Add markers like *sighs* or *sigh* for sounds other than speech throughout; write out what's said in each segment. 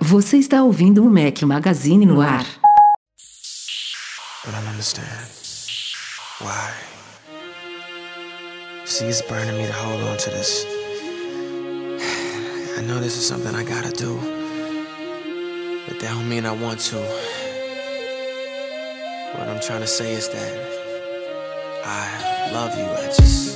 Você está ouvindo o Mac Magazine no ar. I don't understand. Why? See, it's burning me to hold on to this. *sighs* I know this is something I gotta do. But that don't mean I want to. What I'm trying to say is that I love you. I just.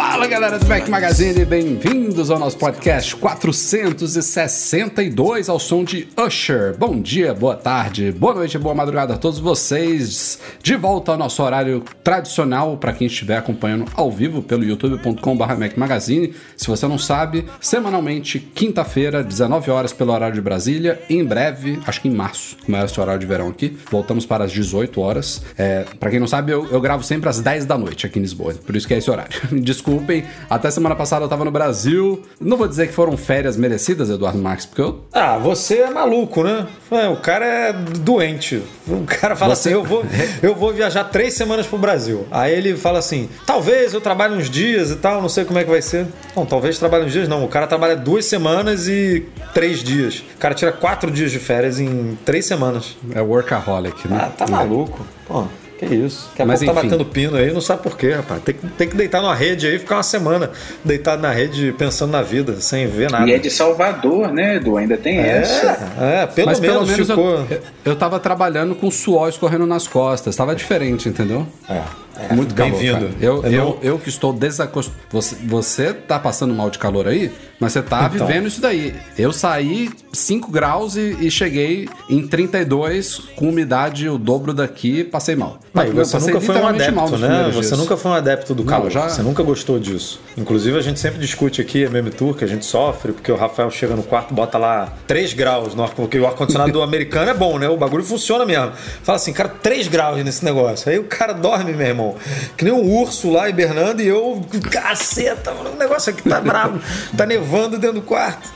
Fala galera do Mac Magazine, bem-vindos ao nosso podcast 462 ao som de Usher. Bom dia, boa tarde, boa noite, boa madrugada a todos vocês. De volta ao nosso horário tradicional para quem estiver acompanhando ao vivo pelo youtube.com.br Mac Magazine. Se você não sabe, semanalmente, quinta-feira, 19 horas pelo horário de Brasília. Em breve, acho que em março, começa o horário de verão aqui. Voltamos para as 18 horas. É, para quem não sabe, eu, eu gravo sempre às 10 da noite aqui em Lisboa, por isso que é esse horário. *laughs* Desculpem, até semana passada eu tava no Brasil. Não vou dizer que foram férias merecidas, Eduardo Marques, porque eu. Ah, você é maluco, né? É, o cara é doente. O cara fala Você- assim: eu vou, *laughs* eu vou viajar três semanas pro Brasil. Aí ele fala assim: talvez eu trabalhe uns dias e tal, não sei como é que vai ser. Não, talvez trabalhe uns dias, não. O cara trabalha duas semanas e três dias. O cara tira quatro dias de férias em três semanas. É workaholic, né? Ah, tá maluco. Pô, que isso. Daqui a Mas pouco tá enfim. batendo pino aí, não sabe por quê, rapaz. Tem, que- tem que deitar numa rede aí ficar uma semana deitado na rede pensando na vida, sem ver nada. E é de Salvador, né, Edu? Ainda tem essa. É, é, pelo Mas menos, pelo menos ficou. eu, eu tava trabalhando com suor escorrendo nas costas. Tava diferente, entendeu? É, é, Muito calor. bem-vindo. Eu, Eu eu, eu que estou desacostumado. Você, você tá passando mal de calor aí, mas você tá Então. vivendo isso daí. Eu saí 5 graus e, e cheguei em 32 com umidade o dobro daqui passei mal. Mas você nunca foi um adepto, né? Você dias. nunca foi um adepto do calor. já- Você nunca gostou disso. Inclusive, a gente sempre discute aqui, a Meme Tour, que a gente sofre, porque o Rafael chega no quarto, bota lá 3 graus, no ar- porque o ar-condicionado do *laughs* americano é bom, né? O bagulho funciona mesmo. Fala assim, cara, 3 graus nesse negócio. Aí o cara dorme, meu irmão. Que nem um urso lá hibernando e eu, caceta, o negócio aqui tá bravo. tá nevando dentro do quarto.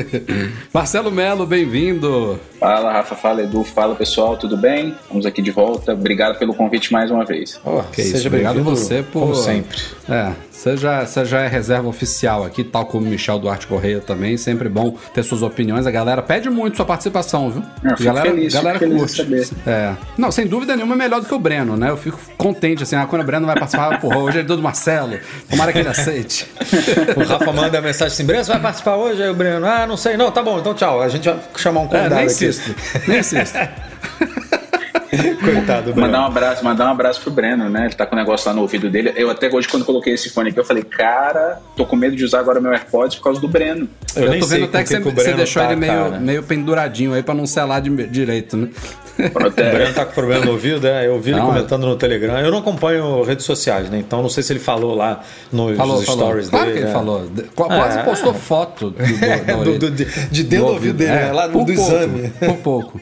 *laughs* Marcelo Melo, bem-vindo. Fala, Rafa, fala, Edu, fala, pessoal, tudo bem? Estamos aqui de volta. Obrigado pelo convite mais uma vez. Oh, Que isso, obrigado bem-vindo, você por. Como sempre. É, você já, você já é reserva oficial aqui, tal como Michel Duarte Correia também. Sempre bom ter suas opiniões. A galera pede muito sua participação, viu? Eu fico galera, feliz, galera fico feliz saber. É. Não, sem dúvida nenhuma é melhor do que o Breno, né? Eu fico contente assim, ah, quando o Breno vai participar, porra, hoje é do Marcelo. Tomara que ele aceite. *laughs* O Rafa manda a mensagem assim: Breno, você vai participar hoje? Aí o Breno, ah, não sei. Não, tá bom, então tchau. A gente vai chamar um É, convidado nem aqui. insisto. Nem insisto. *laughs* *laughs* Coitado do Breno. Mandar um abraço, mandar um abraço pro Breno, né? Ele tá com o negócio lá no ouvido dele. Eu até hoje, quando coloquei esse fone aqui, eu falei, cara, tô com medo de usar agora meu AirPods por causa do Breno. Eu, Eu, nem tô sei vendo até que você, que você deixou tá, ele meio, cara. meio penduradinho aí pra não selar de, direito, né? Pronto, O é, Breno tá com problema no ouvido, é? Eu vi ele Não, comentando no Telegram. Eu não acompanho redes sociais, né? Então não sei se ele falou lá nos Falou, falou. stories Claro dele. que ele é. falou. Quase É. postou foto do, do, *laughs* Do- do- de, de dentro do ouvido dele, né? lá no do pouco, exame. Por pouco.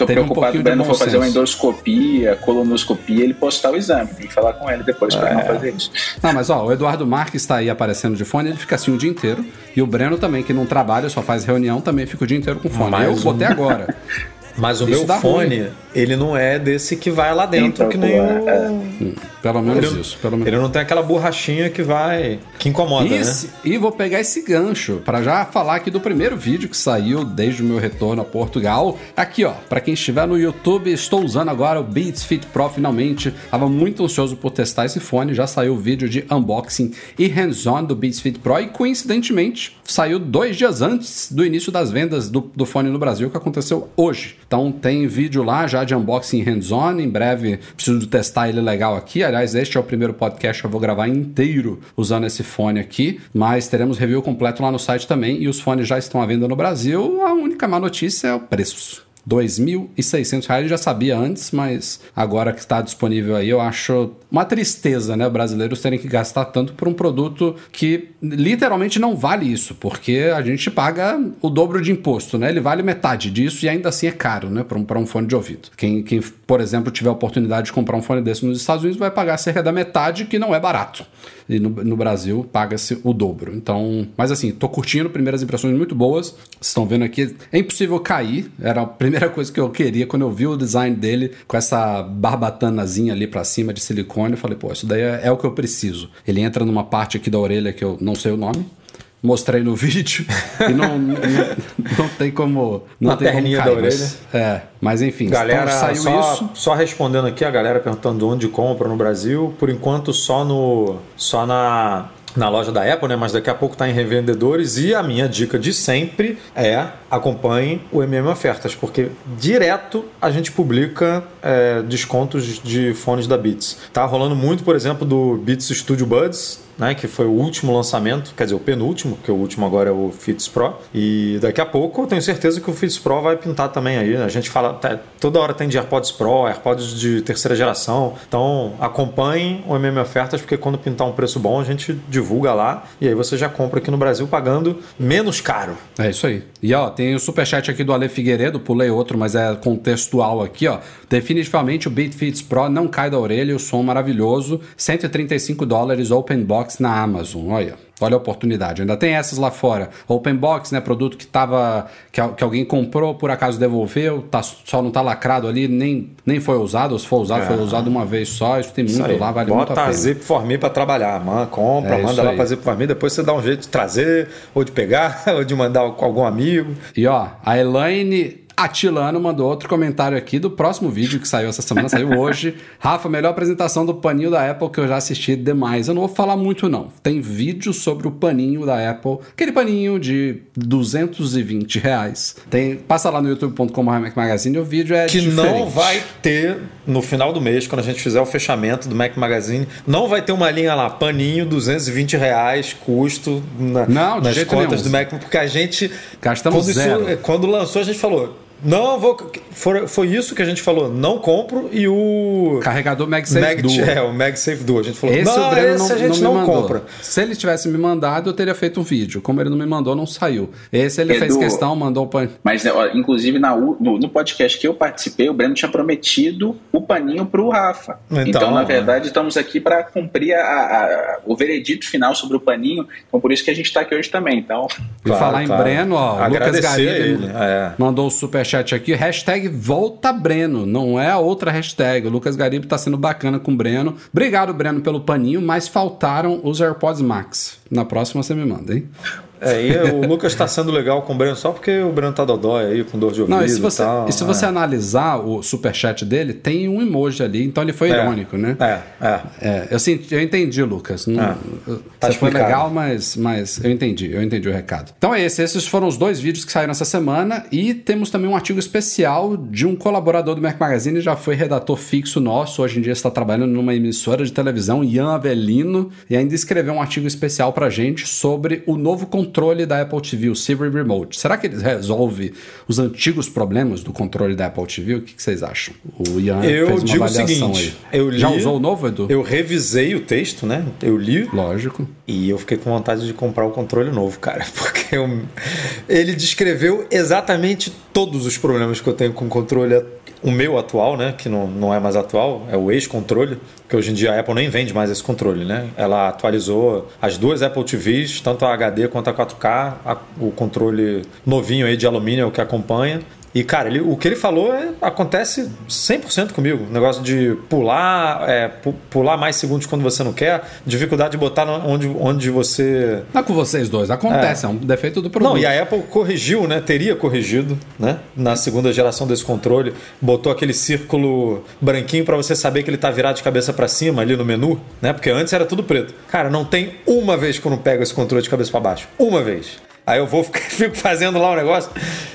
Tô Teve um preocupado pouquinho que o de Breno bom for fazer uma endoscopia, colonoscopia, ele postar o exame. Tem que falar com ele depois pra É. não fazer isso. Não, mas ó, o Eduardo Marques está aí aparecendo de fone, ele fica assim o dia inteiro. E o Breno também, que não trabalha, só faz reunião, também fica o dia inteiro com fone. Mais Eu um. botei agora. *laughs* Mas o Isso meu fone, ruim. ele não é desse que vai lá dentro, Então, que nem o. é. Pelo menos Ele, isso. Pelo menos. ele não tem aquela borrachinha que vai. que incomoda, E, né? e vou pegar esse gancho para já falar aqui do primeiro vídeo que saiu desde o meu retorno a Portugal. Aqui, ó, para quem estiver no YouTube, estou usando agora o Beats Fit Pro finalmente. Tava muito ansioso por testar esse fone, já saiu o vídeo de unboxing e hands-on do Beats Fit Pro e coincidentemente saiu dois dias antes do início das vendas do, do fone no Brasil, que aconteceu hoje. Então tem vídeo lá já de unboxing hands-on. Em breve preciso testar ele legal aqui. Aliás, este é o primeiro podcast que eu vou gravar inteiro usando esse fone aqui. Mas teremos review completo lá no site também. E os fones já estão à venda no Brasil. A única má notícia é o preço. 2.600 reais. Eu já sabia antes, mas agora que está disponível aí, eu acho uma tristeza, né? Brasileiros terem que gastar tanto por um produto que literalmente não vale isso, porque a gente paga o dobro de imposto, né? Ele vale metade disso e ainda assim é caro, né? Para um, um fone de ouvido. Quem, quem, por exemplo, tiver a oportunidade de comprar um fone desse nos Estados Unidos vai pagar cerca da metade, que não é barato. E no, no Brasil paga-se o dobro. Então, mas assim, tô curtindo, primeiras impressões muito boas. Vocês estão vendo aqui, é impossível cair. Era a primeira *laughs* coisa que eu queria quando eu vi o design dele com essa barbatanazinha ali para cima de silicone. Eu falei, pô, isso daí é, é o que eu preciso. Ele entra numa parte aqui da orelha que eu não sei o nome mostrei no *laughs* vídeo e não, não, não, tem como não Na tem como cair, da orelha. mas- é, mas enfim, Galera, então saiu só, isso. só respondendo aqui, a galera perguntando onde compra no Brasil. Por enquanto, só no só na, na loja da Apple, né? Mas daqui a pouco tá em revendedores. E a minha dica de sempre é acompanhe o MM Ofertas, porque direto a gente publica é, descontos de fones da Beats. Tá rolando muito, por exemplo, do Beats Studio Buds, né, que foi o último lançamento, quer dizer, o penúltimo, porque o último agora é o Fits Pro. E daqui a pouco eu tenho certeza que o Fits Pro vai pintar também aí. A gente fala, tá, toda hora tem de AirPods Pro, AirPods de terceira geração. Então acompanhem o MM Ofertas, porque quando pintar um preço bom a gente divulga lá e aí você já compra aqui no Brasil pagando menos caro. É isso aí. E ó, tem o superchat aqui do Ale Figueiredo, pulei outro, mas é contextual aqui, ó. Definitivamente o Beat Fits Pro não cai da orelha, o som maravilhoso. 135 dólares open box na Amazon, olha. Olha a oportunidade. Ainda tem essas lá fora. Open box, né? Produto que tava. que, que alguém comprou, por acaso devolveu, tá, só não tá lacrado ali, nem, nem foi usado. Ou se for usado, foi usado uma vez só. Isso tem Isso muito aí. lá, vale muito a Bota pena. a Zip for Me pra trabalhar. Man, compra, É isso manda lá aí. pra Zip for Me, depois você dá um jeito de trazer, ou de pegar, *laughs* ou de mandar com algum amigo. E ó, a Elaine Atilano mandou outro comentário aqui do próximo vídeo que saiu essa semana, saiu hoje. *laughs* Rafa, melhor apresentação do paninho da Apple que eu já assisti demais. Eu não vou falar muito, não. Tem vídeo sobre o paninho da Apple, aquele paninho de 220 reais. Tem, passa lá no youtube.com Magazine, o vídeo é que diferente. não vai ter no final do mês, quando a gente fizer o fechamento do Mac Magazine, não vai ter uma linha lá, paninho, 220 reais, custo na- Não, nas contas nenhum. do Mac, porque a gente. Gastamos quando, isso- zero. quando lançou, a gente falou. Não vou. Foi, foi isso que a gente falou. Não compro e o. Carregador MagSafe Mag, Duo. é, o MagSafe Duo. A gente falou, Esse não, o Breno esse não, a gente não não, compra. Se ele tivesse me mandado, eu teria feito um vídeo. Como ele não me mandou, não saiu. Esse ele fez Edu, questão, mandou o pan... Mas, ó, inclusive, na no, no podcast que eu participei, o Breno tinha prometido o paninho pro Rafa. Então, Então, na é. verdade, estamos aqui para cumprir a- a- o veredito final sobre o paninho. Então, por isso que a gente está aqui hoje também. Então, E Claro, falar em claro. Breno, ó, Lucas Agradecer Garibe ele, é. mandou o superchat aqui, hashtag volta Breno, não é a outra hashtag. O Lucas Garibe tá sendo bacana com o Breno. Obrigado, Breno, pelo paninho, mas faltaram os AirPods Max. Na próxima você me manda, hein? É, e o Lucas tá sendo legal com o Breno só porque o Breno tá dodói aí, com dor de ouvido Não, e se você, tal. e se você é. analisar o superchat dele, tem um emoji ali, então ele foi É. irônico, né? É, é. É, eu, eu entendi, Lucas. Não, eu- tá foi legal, mas, mas eu entendi, eu entendi o recado. Então é esse, esses foram os dois vídeos que saíram essa semana e temos também um artigo especial de um colaborador do Mac Magazine, já foi redator fixo nosso, hoje em dia está trabalhando numa emissora de televisão, Ian Avelino, e ainda escreveu um artigo especial pra gente sobre o novo controle da Apple TV, o Siri Remote. Será que ele resolve os antigos problemas do controle da Apple TV? O que, que vocês acham? O Ian Eu fez uma digo o avaliação seguinte, aí. eu li, Já usou o novo, Edu? Eu revisei o texto, né? Eu li Lógico. e eu fiquei com vontade de comprar o controle novo, cara, *laughs* porque eu- ele descreveu exatamente todos os problemas que eu tenho com o controle, o meu atual, né? Que não, não é mais atual, é o ex-controle, que hoje em dia a Apple nem vende mais esse controle, né? Ela atualizou as duas Apple TVs, tanto a HD quanto a 4K, a- o controle novinho aí de alumínio é que acompanha. E, cara, ele- o que ele falou é- acontece 100% comigo. O negócio de pular, é, pu- pular mais segundos quando você não quer, dificuldade de botar onde, onde você. Não é com vocês dois, acontece, é, um defeito do produto. Não, e a Apple corrigiu, né? Teria corrigido, né? Na segunda geração desse controle, botou aquele círculo branquinho para você saber que ele tá virado de cabeça para cima ali no menu, né? Porque antes era tudo preto. Cara, não tem uma vez que eu não pego esse controle de cabeça para baixo. Uma vez. Aí eu vou ficar- *laughs* fico fazendo lá o negócio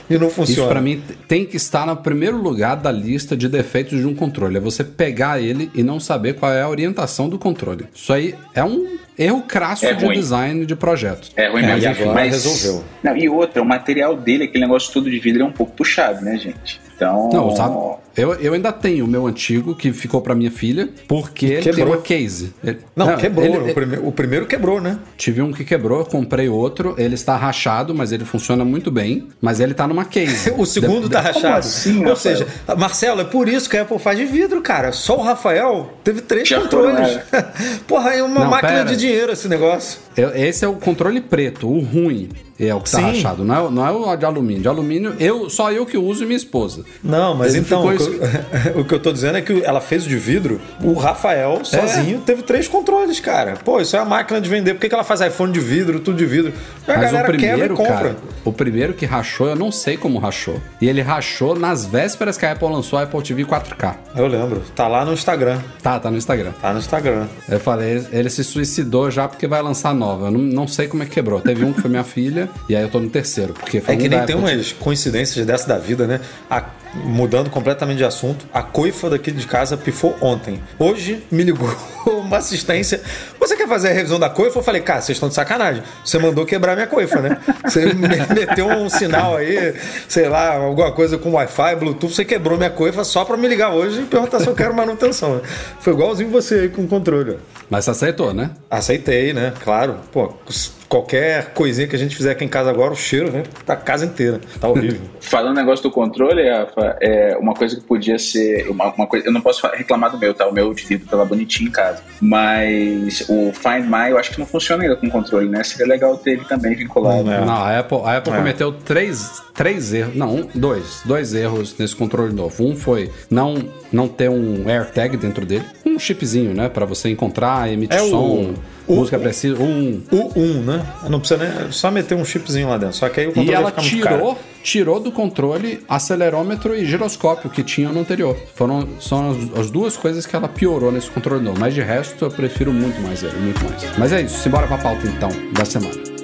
e não funciona. Isso pra mim tem que estar no primeiro lugar da lista de defeitos de um controle. É você pegar ele e não saber qual é a orientação do controle. Isso aí é um erro crasso É de ruim. design de projeto. é ruim É, mesmo. e agora mas... resolveu. Não, e outra, o material dele, aquele negócio todo de vidro, é um pouco puxado, né, gente? Então. Não, sabe? Eu, eu ainda tenho o meu antigo, que ficou pra minha filha, porque ele tem Quebrou. uma case. Ele- Não, quebrou. ele- o, prime- o primeiro quebrou, né? Tive um que quebrou, eu comprei outro, ele está rachado, mas ele funciona muito bem, mas ele tá numa case. *laughs* O segundo De- tá rachado. assim, Ou Rafael? seja, Marcelo, é por isso que a Apple faz de vidro, cara. Só o Rafael teve três Já controles. foram, *laughs* Porra, é uma Não, máquina pera. de dinheiro esse negócio. Eu- esse é o controle preto, o ruim. É o que tá Sim. rachado, não é, o- não é o de alumínio. De alumínio, eu, só eu que uso e minha esposa. Não, mas Ele então, ficou o que, eu, o que eu tô dizendo é que ela fez o de vidro, o Rafael, sozinho, teve três controles, cara. Pô, isso é uma máquina de vender. Por que, que ela faz iPhone de vidro, tudo de vidro? A Mas o galera quebra e primeiro, compra. cara, o primeiro que rachou, eu não sei como rachou. E ele rachou nas vésperas que a Apple lançou a Apple TV 4K. Eu lembro. Tá lá no Instagram. Tá, tá no Instagram. Tá no Instagram. Eu falei, ele- se suicidou já porque vai lançar nova. Eu não, não sei como é que quebrou. Teve um que foi minha filha, e aí eu tô no terceiro. Porque foi É que um nem da tem umas coincidências dessa da vida, né? A- mudando completamente de assunto, a coifa daqui de casa pifou ontem. Hoje me ligou *laughs* uma assistência. Você quer fazer a revisão da coifa? Eu falei, cara, vocês estão de sacanagem. Você mandou quebrar minha coifa, né? *laughs* Você *laughs* me- meteu um sinal aí, sei lá, alguma coisa com Wi-Fi, Bluetooth, você quebrou minha coifa só pra me ligar hoje e perguntar se eu quero manutenção. Foi igualzinho você aí com o controle. Mas você aceitou, né? Aceitei, né? Claro. Pô, qualquer coisinha que a gente fizer aqui em casa agora, o cheiro vem pra casa inteira. Tá horrível. *laughs* Falando negócio do controle, Rafa, é uma coisa que podia ser. Uma, uma coisa, eu não posso reclamar do meu, tá? O meu de vidro tá lá bonitinho em casa. Mas o Find My eu acho que não funciona ainda com controle, né? Seria legal ter ele também vinculado. É. Não, a Apple, a Apple É. cometeu três, três erros. Não, um, dois. Dois erros nesse controle novo. Um foi não, não ter um AirTag dentro dele. Um chipzinho, né? Pra você encontrar, emitir É o- som, o- música precisa. Um. O 1, né? Não precisa nem. Só meter um chipzinho lá dentro. Só que aí o controle E vai ela ficar muito caro. tirou, tirou do controle acelerômetro e giroscópio que tinha no anterior. Foram são as, as duas coisas que ela piorou nesse controle novo. Mas de resto eu prefiro muito mais ele, muito mais. Mas é isso, simbora pra pauta então da semana.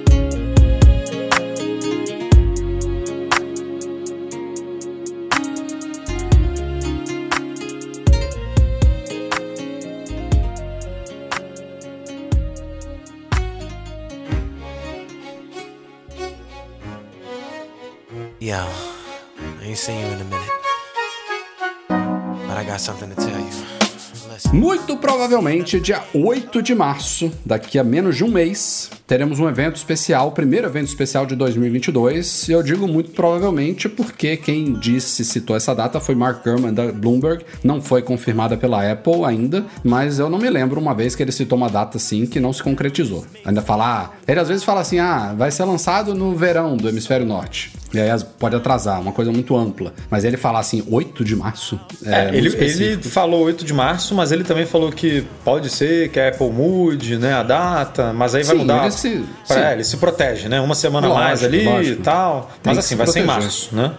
Muito provavelmente, dia 8 de março, daqui a menos de um mês, teremos um evento especial, o primeiro evento especial de 2022. E eu digo muito provavelmente porque quem disse, citou essa data foi Mark Gurman da Bloomberg. Não foi confirmada pela Apple ainda, mas eu não me lembro uma vez que ele citou uma data assim que não se concretizou. Ainda falar, ele às vezes fala assim: ah, vai ser lançado no verão do hemisfério norte. E aí pode atrasar, uma coisa muito ampla. Mas ele falar assim, 8 de março. É, muito ele, ele falou 8 de março, mas ele também falou que pode ser que a Apple mude né, a data, mas aí vai Sim, mudar. ele se- pra- é, ele se protege, né? Uma semana Lógico, mais ali lógico. e tal. Tem Mas assim, se vai ser em proteger. março, né?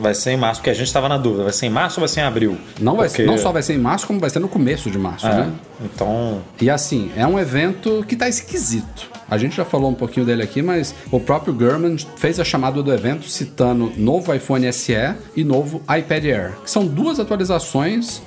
Vai ser em março, porque a gente tava na dúvida. Vai ser em março ou vai ser em abril? Não, vai, Porque- não só vai ser em março, como vai ser no começo de março, É, né? Então, E assim, é um evento que tá esquisito. A gente já falou um pouquinho dele aqui, mas o próprio Gurman fez a chamada do evento citando novo iPhone SE e novo iPad Air, que são duas atualizações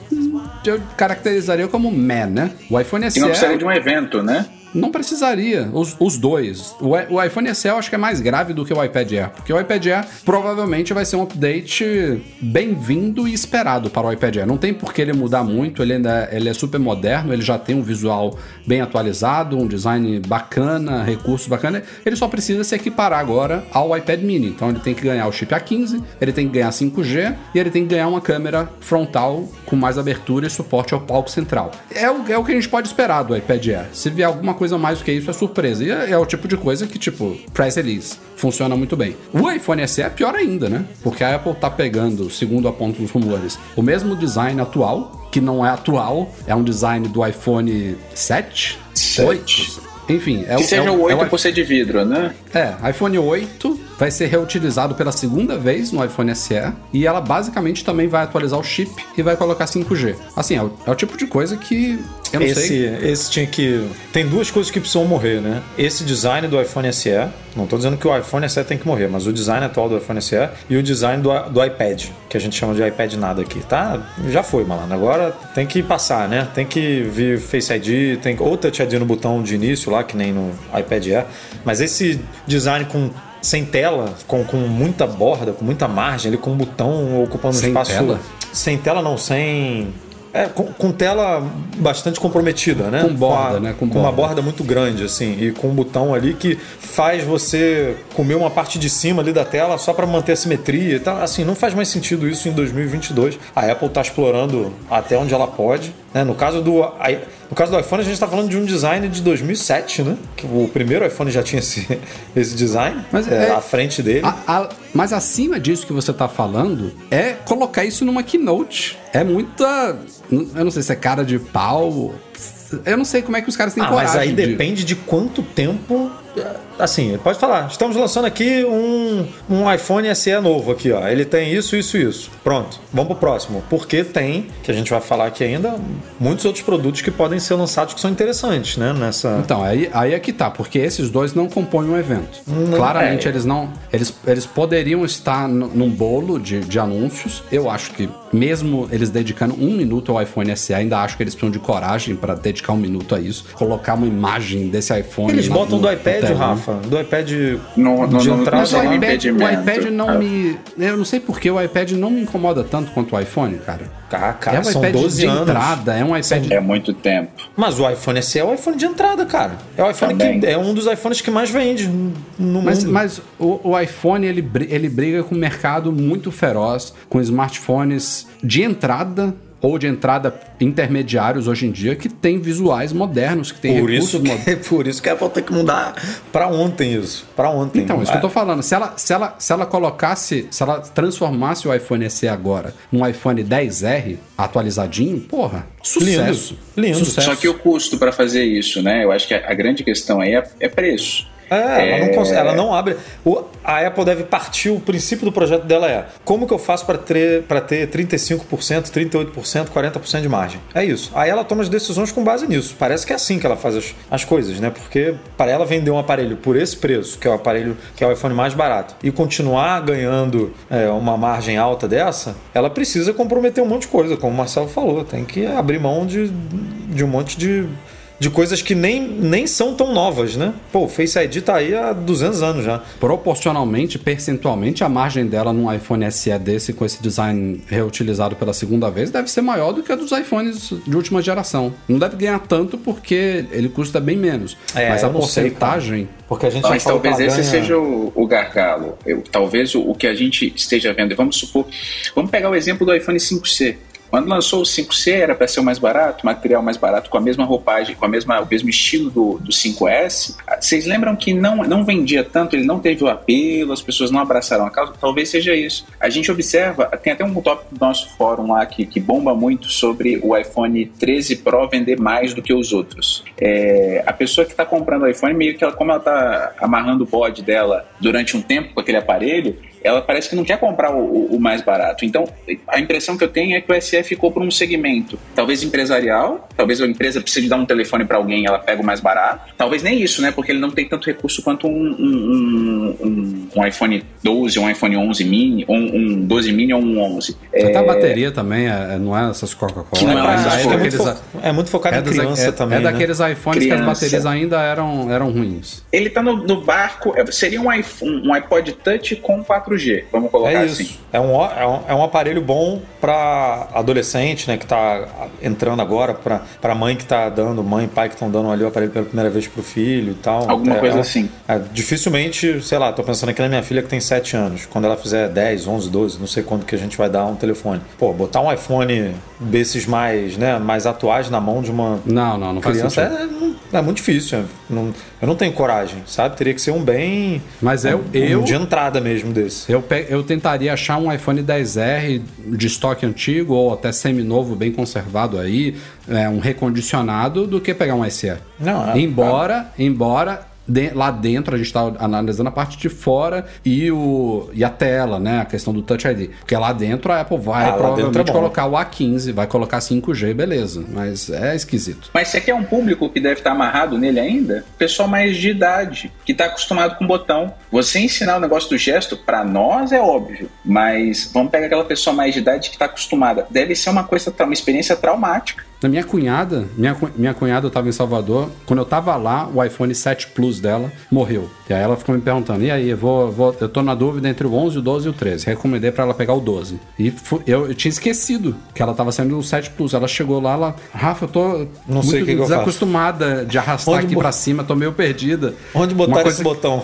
que eu caracterizaria como meh, né? O iPhone SE não precisaria de um evento, né? Não precisaria, os, os dois. O, o iPhone SE eu acho que é mais grave do que o iPad Air, porque o iPad Air provavelmente vai ser um update bem-vindo e esperado para o iPad Air. Não tem por que ele mudar muito, ele ainda ele é super moderno, ele já tem um visual bem atualizado, um design bacana, recursos bacana. Ele só precisa se equiparar agora ao iPad mini. Então ele tem que ganhar o chip A15, ele tem que ganhar 5G e ele tem que ganhar uma câmera frontal com mais abertura e suporte ao palco central. É o, é o que a gente pode esperar do iPad Air. Se vier alguma coisa mais do que isso, é surpresa. E é, é o tipo de coisa que, tipo, press release, funciona muito bem. O iPhone SE é pior ainda, né? Porque a Apple tá pegando, segundo apontam os rumores, o mesmo design atual, que não é atual, é um design do iPhone 7, Sete. 8. Enfim, é Que o, seja é o 8 é por ser de vidro, né? é, iPhone 8 vai ser reutilizado pela segunda vez no iPhone SE e ela basicamente também vai atualizar o chip e vai colocar 5G. Assim, é o, é o tipo de coisa que eu não esse, sei. esse tinha que. Tem duas coisas que precisam morrer, né? Esse design do iPhone SE. Não tô dizendo que o iPhone SE tem que morrer, mas o design atual do iPhone SE e o design do, do iPad, que a gente chama de iPad nada aqui, tá? Já foi, malandro. Agora tem que passar, né? Tem que vir Face ID, tem ou Touch ID no botão de início lá, que nem no iPad Air. Mas esse design com sem tela, com, com muita borda, com muita margem, ele com um botão ocupando Sem espaço. tela? Sem tela não, sem. É, com, com tela bastante comprometida, né? Com borda, a- né? Com uma borda. borda muito grande, assim, e com um botão ali que faz você comer uma parte de cima ali da tela só para manter a simetria e tal. Assim, não faz mais sentido isso em 2022. A Apple tá explorando até onde ela pode. Né? No caso do no caso do iPhone, a gente está falando de um design de 2007, né? Que o primeiro iPhone já tinha esse, *laughs* esse design Mas é, é- à frente dele. A- a- mas acima disso que você tá falando é colocar isso numa keynote. É muita. Eu não sei se é cara de pau. Eu não sei como é que os caras têm Ah, coragem. mas aí de- depende de quanto tempo. Assim, pode falar. Estamos lançando aqui um, um iPhone SE novo aqui, ó. Ele tem isso, isso, isso. Pronto. Vamos pro próximo. Porque tem, que a gente vai falar aqui ainda, muitos outros produtos que podem ser lançados que são interessantes, né? Nessa. Então, aí, aí é que tá, porque esses dois não compõem um evento. Claramente é. eles não. Eles, eles poderiam estar num bolo de, de anúncios. Eu acho que, mesmo eles dedicando um minuto ao iPhone SE, ainda acho que eles precisam de coragem para dedicar um minuto a isso. Colocar uma imagem desse iPhone. Eles na- botam no- do no iPad, telão. Rafa. Do iPad No- no- de entrada. Mas o Não tem iPad, o iPad não Ah. me. Eu não sei porque o iPad não me incomoda tanto quanto o iPhone, cara. Ah, cara, é um são iPad 12 de anos. entrada, é um iPad. É muito tempo. Mas o iPhone SE é o iPhone de entrada, cara. É o iPhone Também. que é um dos iPhones que mais vende no Mas, mundo. mas o, o iPhone ele, ele briga com um mercado muito feroz, com smartphones de entrada ou de entrada intermediários hoje em dia, que tem visuais modernos, que tem Por recursos isso, modernos. que, *laughs* por isso que a Apple tem que mudar pra ontem isso. Pra ontem. Então, isso que eu tô falando. Se ela, se, ela, se ela colocasse, se ela transformasse o iPhone SE agora num iPhone 10R atualizadinho, porra, sucesso. Lindo. Sucesso. Só que o custo para fazer isso, né? Eu acho que a, a grande questão aí é, é preço. É, Ela, não consegue, ela não abre. O- a Apple deve partir, o princípio do projeto dela é como que eu faço para ter, pra ter 35%, 38%, 40% de margem? É isso. Aí ela toma as decisões com base nisso. Parece que é assim que ela faz as, as coisas, né? Porque para ela vender um aparelho por esse preço, que é o aparelho que é o iPhone mais barato, e continuar ganhando é, uma margem alta dessa, ela precisa comprometer um monte de coisa, como o Marcelo falou. Tem que abrir mão de, de um monte de de coisas que nem, nem são tão novas, né? Pô, o Face ID tá aí há 200 anos já. proporcionalmente, percentualmente, a margem dela num iPhone SE desse, com esse design reutilizado pela segunda vez, deve ser maior do que a dos iPhones de última geração. Não deve ganhar tanto porque ele custa bem menos. É, Mas a porcentagem. Porque a gente Mas talvez esse seja o, o gargalo. Eu- talvez o, o que a gente esteja vendo. Vamos supor. Vamos pegar o exemplo do iPhone 5C. Quando lançou o 5C era para ser o mais barato, material mais barato, com a mesma roupagem, com a mesma, o mesmo estilo do, do 5S. Vocês lembram que não, não vendia tanto, ele não teve o apelo, as pessoas não abraçaram a causa? Talvez seja isso. A gente observa, tem até um tópico do nosso fórum lá que, que bomba muito sobre o iPhone 13 Pro vender mais do que os outros. É, a pessoa que está comprando o iPhone, meio que ela, como ela está amarrando o bode dela durante um tempo com aquele aparelho, ela parece que não quer comprar o, o- mais barato. Então, a impressão que eu tenho é que o SE ficou por um segmento, talvez empresarial, talvez a empresa precise dar um telefone para alguém, ela pega o mais barato. Talvez nem isso, né? Porque ele não tem tanto recurso quanto um, um- um- um iPhone 12, um iPhone 11 mini, um, um 12 mini ou um 11. É, Até a bateria também é- é- não é essas Coca-Cola. Que não é é, é é, muito fo- é muito focado é em criança é- também. é né? daqueles iPhones que as Criança. baterias ainda eram, eram ruins. ele tá no, no barco, é, seria um, iPhone, um iPod Touch com 4G, vamos colocar É assim. isso. É um, é um, é um aparelho bom para adolescente, né? Que tá entrando agora, pra pra mãe que tá dando, mãe e pai que estão dando ali o aparelho pela primeira vez pro filho e tal. Alguma É- coisa é um- assim. é, dificilmente, sei lá, tô pensando aqui na minha filha que tem 7 anos. Quando ela fizer 10, 11, 12, não sei quando que a gente vai dar um telefone. Pô, botar um iPhone desses mais, né, mais atuais na mão de uma Não, não, não criança é, é muito difícil. é. Não- eu não tenho coragem, sabe? Teria que ser um bem. Mas eu, um eu, de entrada mesmo desse. Eu, eu tentaria achar um iPhone 10R de estoque antigo ou até semi-novo, bem conservado aí, é, um recondicionado, do que pegar um SE. Não, é- embora, embora de- lá dentro a gente está analisando a parte de fora e, o, e a tela, né? A questão do Touch ID. Porque lá dentro a Apple vai Ah, dentro provavelmente é colocar o A15, vai colocar 5G, beleza. Mas é esquisito. Mas você quer um público que deve estar amarrado nele ainda? Pessoal mais de idade, que está acostumado com botão. Você ensinar o negócio do gesto, para nós é óbvio, mas vamos pegar aquela pessoa mais de idade que está acostumada. Deve ser uma coisa, uma experiência traumática. Na minha cunhada, minha, minha cunhada estava em Salvador, quando eu tava lá, o iPhone 7 Plus dela morreu. E aí ela ficou me perguntando: "E aí, eu vou, vou eu tô na dúvida entre o 11, o 12 e o 13". Recomendei para ela pegar o 12. E eu, eu tinha esquecido que ela tava saindo do 7 Plus. Ela chegou lá, ela, Rafa, eu tô Não sei muito que que eu faço." desacostumada de arrastar Onde aqui bo- pra cima, tô meio perdida. Onde botar esse botão?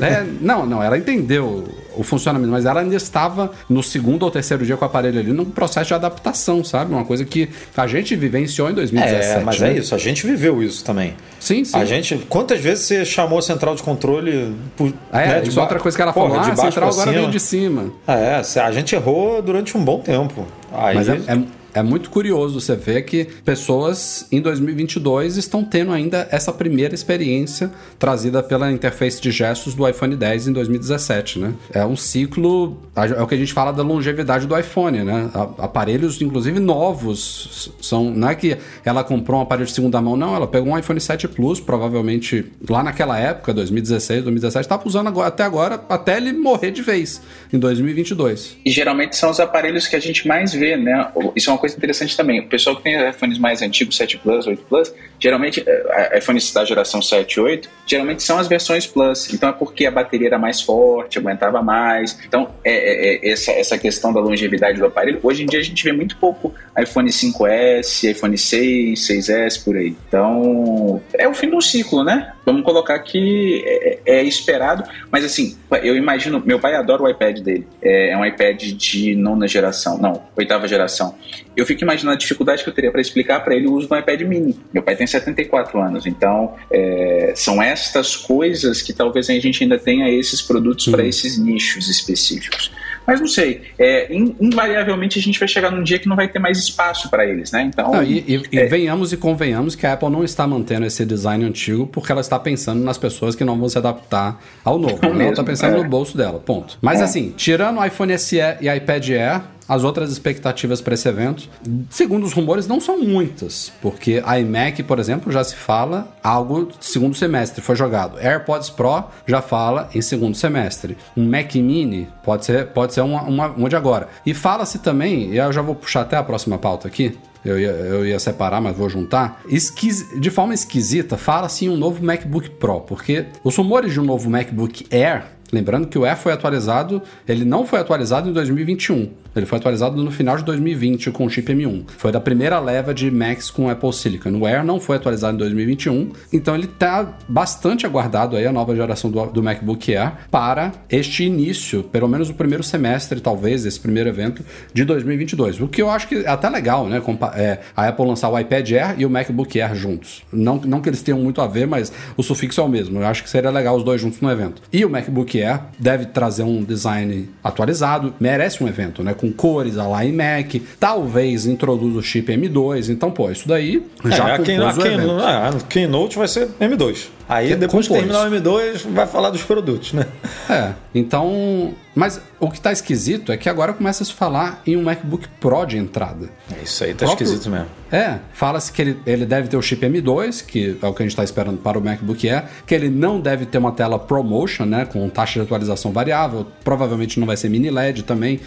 É, não, não, ela entendeu o funcionamento, mas ela ainda estava no segundo ou terceiro dia com o aparelho ali num processo de adaptação, sabe? Uma coisa que a gente vivenciou em 2017. É, mas né? é isso, a gente viveu isso também. Sim, sim. A gente, quantas vezes você chamou a central de controle por, É, né, de isso é ba- outra coisa que ela Porra, falou, ah, de a baixo central pra agora cima. veio de cima. É, a gente errou durante um bom tempo. Aí, Mas é, é, é muito curioso você ver que pessoas em 2022 estão tendo ainda essa primeira experiência trazida pela interface de gestos do iPhone 10 em 2017, né? É um ciclo, é o que a gente fala da longevidade do iPhone, né? Aparelhos, inclusive novos, são, não é que ela comprou um aparelho de segunda mão, não, ela pegou um iPhone 7 Plus, provavelmente lá naquela época, 2016, 2017, estava usando agora, até agora, até ele morrer de vez, em 2022. E geralmente são os aparelhos que a gente mais vê, né? Isso é uma coisa interessante também. O pessoal que tem iPhones mais antigos, 7 Plus, 8 Plus, geralmente, eh, iPhones da geração 7 e 8, geralmente são as versões Plus. Então é porque a bateria era mais forte, aguentava mais. Então, é, é- é essa, essa questão da longevidade do aparelho, hoje em dia a gente vê muito pouco iPhone 5S, iPhone 6, 6S, por aí. Então, é o fim um ciclo, né? Vamos colocar que é, é esperado, mas assim, eu imagino, meu pai adora o iPad dele. É, é um iPad de nona geração, não, oitava geração. Eu fico imaginando a dificuldade que eu teria para explicar para ele o uso do iPad mini. Meu pai tem 74 anos, então é, são estas coisas que talvez a gente ainda tenha esses produtos para esses nichos específicos. Mas não sei, é, in- invariavelmente a gente vai chegar num dia que não vai ter mais espaço para eles, né? Então, Não, e e- e é, venhamos e convenhamos que a Apple não está mantendo esse design antigo porque ela está pensando nas pessoas que não vão se adaptar ao novo. Não *laughs* né? ela está pensando é. no bolso dela, ponto. Mas É. assim, tirando o iPhone SE e iPad Air, as outras expectativas para esse evento, segundo os rumores, não são muitas, porque a iMac, por exemplo, já se fala algo segundo semestre, foi jogado. AirPods Pro já fala em segundo semestre. Um Mac Mini pode ser, pode ser uma, uma, uma de agora. E fala-se também, e eu já vou puxar até a próxima pauta aqui, eu ia, eu ia separar, mas vou juntar. De forma esquisita, fala-se em um novo MacBook Pro, porque os rumores de um novo MacBook Air Lembrando que o Air foi atualizado, ele não foi atualizado em 2021. Ele foi atualizado no final de 2020 com o chip M1. Foi da primeira leva de Macs com Apple Silicon. O Air não foi atualizado em 2021, então ele está bastante aguardado aí a nova geração do, do MacBook Air para este início, pelo menos o primeiro semestre, talvez, esse primeiro evento de 2022. O que eu acho que é até legal, né? é, a Apple lançar o iPad Air e o MacBook Air juntos. Não, não que eles tenham muito a ver, mas o sufixo é o mesmo. Eu acho que seria legal os dois juntos no evento. E o MacBook Air deve trazer um design atualizado, merece um evento, né? Com cores, a lá iMac, talvez introduza o chip M2. Então, pô, isso daí já é, a, Key- a, evento. a Keynote vai ser M2. Aí Que- depois de terminar o M2, vai falar dos produtos, né? É, então. Mas o que tá esquisito é que agora começa a se falar em um MacBook Pro de entrada. Isso aí tá Próprio- esquisito mesmo. É, fala-se que ele, ele deve ter o chip M2, que é o que a gente está esperando para o MacBook Air, que ele não deve ter uma tela ProMotion, né, com taxa de atualização variável, provavelmente não vai ser mini LED também.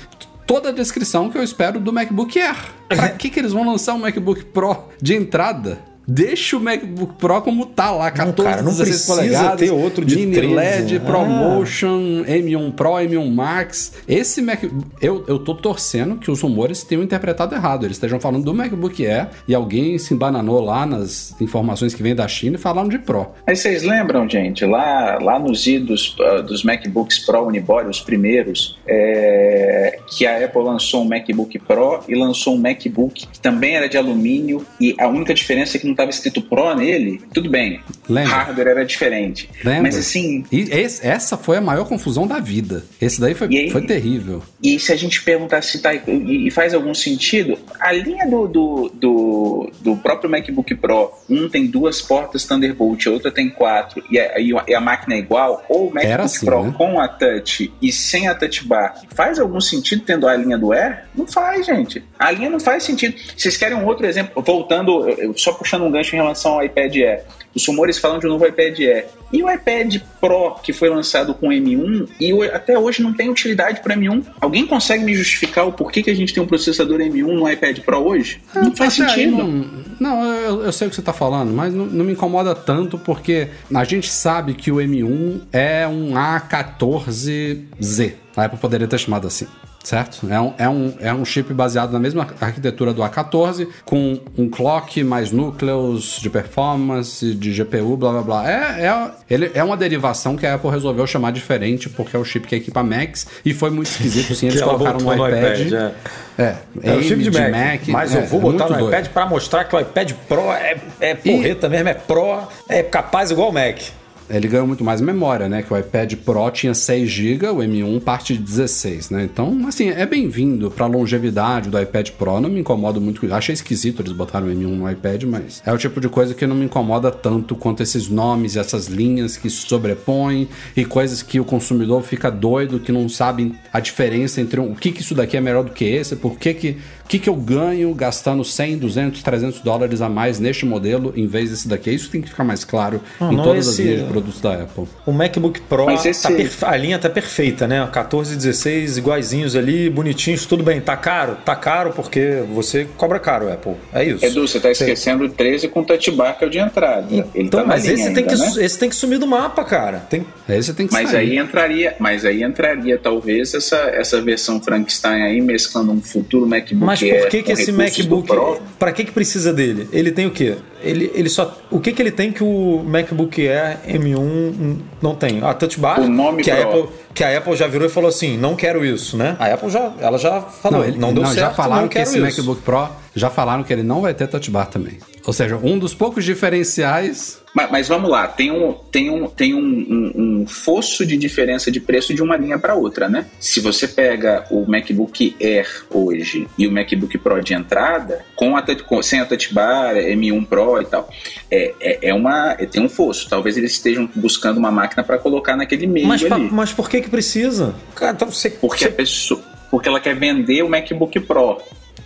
Toda a descrição que eu espero do MacBook Air. Pra que, que eles vão lançar um MacBook Pro de entrada? Deixa o MacBook Pro como tá lá, 14, cara, não 16 precisa polegadas, ter outro de mini 13. LED, Ah. ProMotion, M1 Pro, M1 Max. Esse Mac, eu, eu tô torcendo que os rumores tenham interpretado errado. Eles estejam falando do MacBook Air e alguém se embananou lá nas informações que vêm da China e falaram de Pro. Mas vocês lembram, gente, lá, lá nos idos uh, dos MacBooks Pro Unibody, os primeiros, é, que a Apple lançou um MacBook Pro e lançou um MacBook que também era de alumínio e a única diferença é que não estava escrito Pro nele. Tudo bem, Lembra? hardware era diferente. Lembra? Mas assim, E esse- essa foi a maior confusão da vida. Esse daí foi, aí- foi terrível. E se a gente perguntar se tá, e e faz algum sentido, a linha do, do, do, do próprio MacBook Pro, um tem duas portas Thunderbolt, a outra tem quatro, e a, e a- máquina é igual, ou o MacBook assim, Pro né? com a touch e sem a touch bar, faz algum sentido tendo a linha do Air? Não faz, gente. A linha não faz sentido. Vocês querem um outro exemplo? Voltando, só puxando um gancho em relação ao iPad Air. Os rumores falam de um novo iPad Air. E o iPad Pro, que foi lançado com M1, e até hoje não tem utilidade para M1. Alguém consegue me justificar o porquê que a gente tem um processador M1 no iPad Pro hoje? É, não faz sentido. Não, não eu, eu, sei o que você está falando, mas não, não, me incomoda tanto porque a gente sabe que o M1 é um A14Z. A Apple poderia ter chamado assim certo? É um, é, um, é um chip baseado na mesma arquitetura do A14, com um clock, mais núcleos de performance, de GPU, blá blá blá. É, é, ele é uma derivação que a Apple resolveu chamar diferente, porque é o chip que equipa Macs, e foi muito esquisito, sim, *laughs* eles colocaram no iPad. No iPad é. É, é o chip de, Mac. Mac. Mas é, eu vou botar no doido. iPad para mostrar que o iPad Pro é, é porreta e... mesmo, é Pro, é capaz igual o Mac ele ganhou muito mais memória, né? Que o iPad Pro tinha 6 GB, o M1 parte de 16, né? Então, assim, é bem-vindo para a longevidade do iPad Pro. Não me incomoda muito. Achei esquisito eles botaram o M1 no iPad, mas é o tipo de coisa que não me incomoda tanto quanto esses nomes e essas linhas que se sobrepõem e coisas que o consumidor fica doido, que não sabe a diferença entre um, o que, que isso daqui é melhor do que esse, por que que o que, que eu ganho gastando 100, 200, 300 dólares a mais neste modelo em vez desse daqui? Isso tem que ficar mais claro não, em não todas esse, as linhas de produtos da Apple. O MacBook Pro, tá esse... tá a linha tá perfeita, né? 14 e 16 iguaizinhos ali, bonitinhos, tudo bem. Tá caro? Tá caro porque você cobra caro, Apple. É isso. Edu, você tá esquecendo o 13 com touch bar que é o de entrada. Ele então, tá mas esse, ainda, tem que, né? esse tem que sumir do mapa, cara. Tem... Esse tem que mas sair. aí entraria, Mas aí entraria talvez essa, essa versão Frankenstein aí mesclando um futuro MacBook Mas por que, que esse MacBook, para que que precisa dele? Ele tem o quê? Ele, ele só, o que que ele tem que o MacBook Air M1 não tem? A Touch Bar, o nome que a Apple que a Apple já virou e falou assim, não quero isso, né? A Apple já, ela já falou, não, ele, não deu não, certo, já falaram não que esse isso. MacBook Pro já falaram que ele não vai ter Touch Bar também. Ou seja, um dos poucos diferenciais mas, mas, vamos lá, tem, um, tem, um, tem um, um, um fosso de diferença de preço de uma linha para outra, né? Se você pega o MacBook Air hoje e o MacBook Pro de entrada, com a, com, sem a Touch Bar, M1 Pro e tal, é, é, é uma, é, tem um fosso. Talvez eles estejam buscando uma máquina para colocar naquele meio mas, ali. Mas por que que precisa? Cara, então você, porque você... a pessoa porque ela quer vender o MacBook Pro.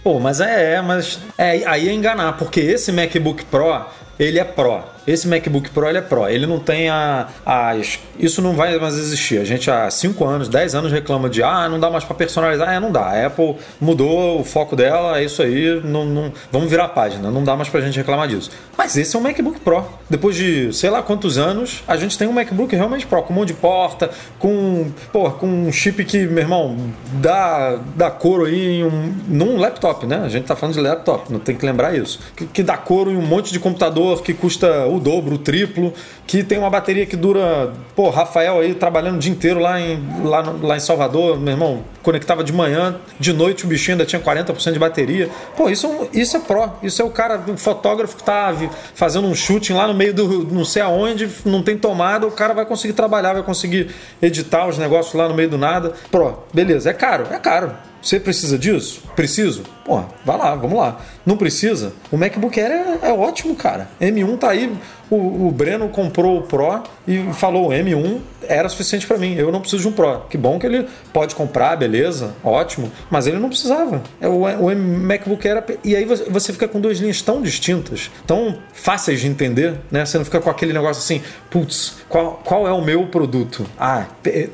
Pô, mas é, é mas é, aí é enganar, porque esse MacBook Pro, ele é Pro. Esse MacBook Pro ele é Pro, ele não tem a, as. Isso não vai mais existir. A gente há 5 anos, 10 anos reclama de ah, não dá mais para personalizar. É, não dá. A Apple mudou o foco dela, é isso aí, não, não, vamos virar a página. Não dá mais pra gente reclamar disso. Mas esse é um MacBook Pro. Depois de sei lá quantos anos, a gente tem um MacBook realmente Pro, com um monte de porta, com, pô, com um chip que, meu irmão, dá, dá couro aí em um, num laptop, né? A gente tá falando de laptop, não tem que lembrar isso. Que, que dá couro em um monte de computador que custa o dobro, o triplo, que tem uma bateria que dura. Pô, Rafael aí trabalhando o dia inteiro lá em, lá, lá em Salvador, meu irmão, conectava de manhã, de noite o bichinho ainda tinha 40% de bateria. Pô, isso, isso é pró. Isso é o cara, o fotógrafo que tá fazendo um shooting lá no meio do não sei aonde, não tem tomada, o cara vai conseguir trabalhar, vai conseguir editar os negócios lá no meio do nada. Pró, beleza, é caro, é caro. Você precisa disso? Preciso? Pô, vai lá, vamos lá. Não precisa? O MacBook Air é, é ótimo, cara. M1 tá aí. O, o, Breno comprou o Pro e falou: o M1 era suficiente para mim. Eu não preciso de um Pro. Que bom que ele pode comprar, beleza, ótimo. Mas ele não precisava. É o, o MacBook Air. E aí você fica com duas linhas tão distintas, tão fáceis de entender, né? Você não fica com aquele negócio assim, putz, qual, qual é o meu produto? Ah,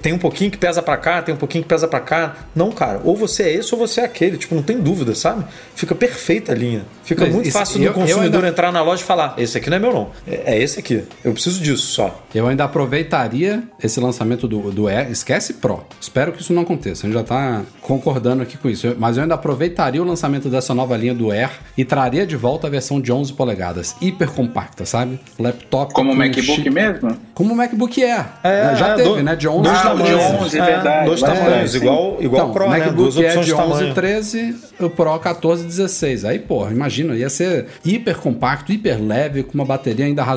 tem um pouquinho que pesa para cá, tem um pouquinho que pesa para cá. Não, cara. Ou você é esse ou você é aquele. Tipo, não tem dúvida, sabe? Fica perfeita a linha. Fica Mas muito fácil do consumidor ainda... entrar na loja e falar: esse aqui não é meu, não. É, é, esse aqui. Eu preciso disso só. Eu ainda aproveitaria esse lançamento do, do E. Esquece Pro. Espero que isso não aconteça. A gente já tá concordando aqui com isso. Mas eu ainda aproveitaria o lançamento dessa nova linha do Air e traria de volta a versão de 11 polegadas. Hiper compacta, sabe? Laptop. Como o MacBook chip... mesmo? Como o MacBook Air. É, já é, teve, do... né? De 11 dois tamanhos. De 11, é verdade. Dois tamanhos, igual, igual então, o Pro, o né? MacBook né? Air de 11 13, o Pro 14 16. Aí, porra, imagina, ia ser hiper compacto, hiper leve, com uma bateria ainda razoável,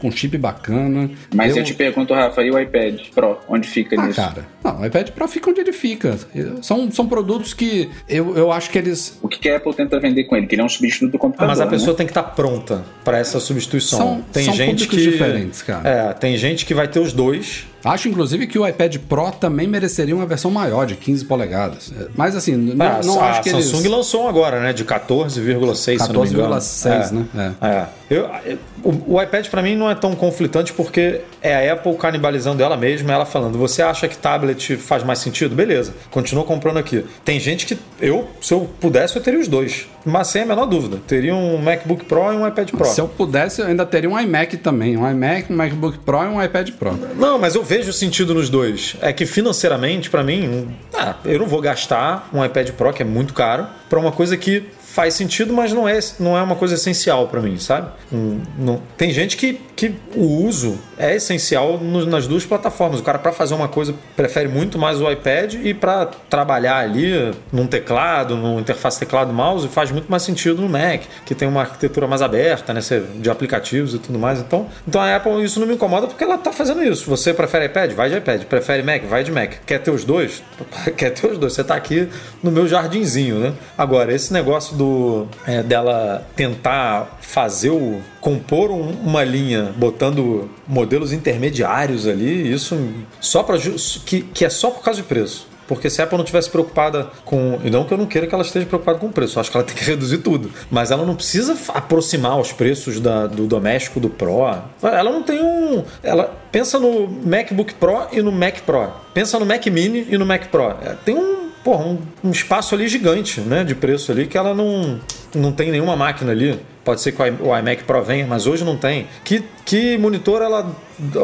com chip bacana. Mas eu, eu te pergunto, Rafa, e o iPad Pro? Onde fica ah, nisso? cara, não, o iPad Pro fica onde ele fica. São, são produtos que eu, eu acho que eles. O que a Apple tenta vender com ele? Que ele é um substituto do computador. mas a né? pessoa tem que estar tá pronta para essa substituição. São, tem são gente que diferentes, cara. É, tem gente que vai ter os dois Acho, inclusive, que o iPad Pro também mereceria uma versão maior, de 15 polegadas. É, Mas, assim, não, Ah, não a acho que Samsung eles... lançou um agora, né? De 14,6, se eu não me engano. 14,6, É. né? É. Eu, eu- o, iPad pra mim não é tão conflitante porque é a Apple canibalizando ela mesma, ela falando: você acha que tablet faz mais sentido? Beleza, continua comprando aqui. Tem gente que eu, se eu pudesse, eu teria os dois, mas sem a menor dúvida. Teria um MacBook Pro e um iPad Pro. Se eu pudesse, eu ainda teria um iMac também. Um iMac, um MacBook Pro e um iPad Pro. Não, mas eu vejo sentido nos dois. É que financeiramente, pra mim, ah, eu não vou gastar um iPad Pro, que é muito caro, pra uma coisa que faz sentido, mas não é, não é uma coisa essencial pra mim, sabe? Hum, não- tem gente que, que o uso é essencial no- nas duas plataformas. O cara, pra fazer uma coisa, prefere muito mais o iPad e pra trabalhar ali num teclado, numa interface teclado-mouse, faz muito mais sentido no Mac, que tem uma arquitetura mais aberta, né, de aplicativos e tudo mais. Então, então a Apple, isso não me incomoda porque ela tá fazendo isso. Você prefere iPad? Vai de iPad. Prefere Mac? Vai de Mac. Quer ter os dois? *laughs* Quer ter os dois. Você tá aqui no meu jardinzinho, né? Agora, esse negócio do é, dela tentar fazer o compor um- uma linha botando modelos intermediários ali, isso só para que, que é só por causa de preço. Porque se a Apple não tivesse preocupada com. E não que eu não queira que ela esteja preocupada com o preço, acho que ela tem que reduzir tudo. Mas ela não precisa aproximar os preços da- do doméstico do Pro. Ela não tem um. Ela pensa no MacBook Pro e no Mac Pro. Pensa no Mac Mini e no Mac Pro. É, Tem um, porra, um, um espaço ali gigante, né? De preço ali que ela não, não tem nenhuma máquina ali. Pode ser que o iMac Pro venha, mas hoje não tem. Que, que monitor ela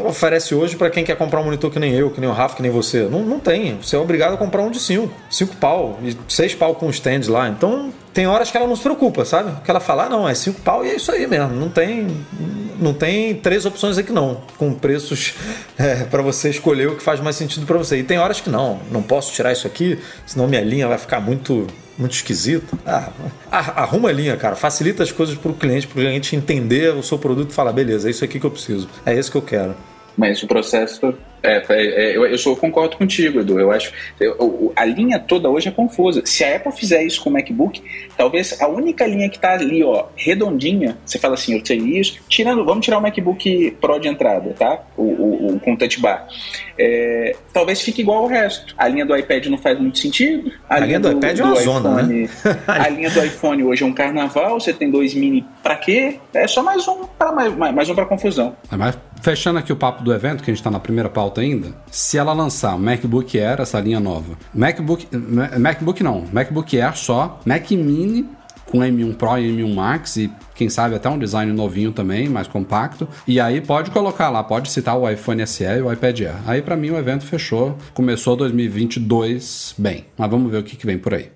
oferece hoje para quem quer comprar um monitor que nem eu, que nem o Rafa, que nem você? Não, não tem. Você é obrigado a comprar um de 5. 5 pau. E 6 pau com stand lá. Então tem horas que ela não se preocupa, sabe? Que ela fala, ah, não, é 5 pau e é isso aí mesmo. Não tem, não tem três opções aqui não, com preços *laughs* para você escolher o que faz mais sentido para você. E tem horas que não, não posso tirar isso aqui, senão minha linha vai ficar muito muito esquisita. Ah, arruma a linha, cara. Facilita as coisas para o cliente, para o cliente entender o seu produto e falar, beleza, é isso aqui que eu preciso, é isso que eu quero. Mas o processo. É, é, é, eu, eu sou, eu concordo contigo, Edu. Eu acho. eu- eu- a linha toda hoje é confusa. Se a Apple fizer isso com o MacBook, talvez a única linha que tá ali, ó, redondinha, você fala assim, eu sei isso, tirando. Vamos tirar o MacBook Pro de entrada, tá? O, o, o com touch bar. É, talvez fique igual ao resto. A linha do iPad não faz muito sentido. A linha do iPad é uma zona, né? *laughs* a linha do iPhone hoje é um carnaval, você tem dois mini pra quê? É só mais um para mais, mais, mais um para confusão. É, Mas fechando aqui o papo do evento, que a gente tá na primeira pauta ainda, se ela lançar MacBook Air, essa linha nova, MacBook, Ma- MacBook não, MacBook Air só, Mac Mini com M1 Pro e M1 Max e quem sabe até um design novinho também, mais compacto. E aí pode colocar lá, pode citar o iPhone SE e o iPad Air. Aí pra mim o evento fechou, começou 2022 bem. Mas vamos ver o que, que vem por aí.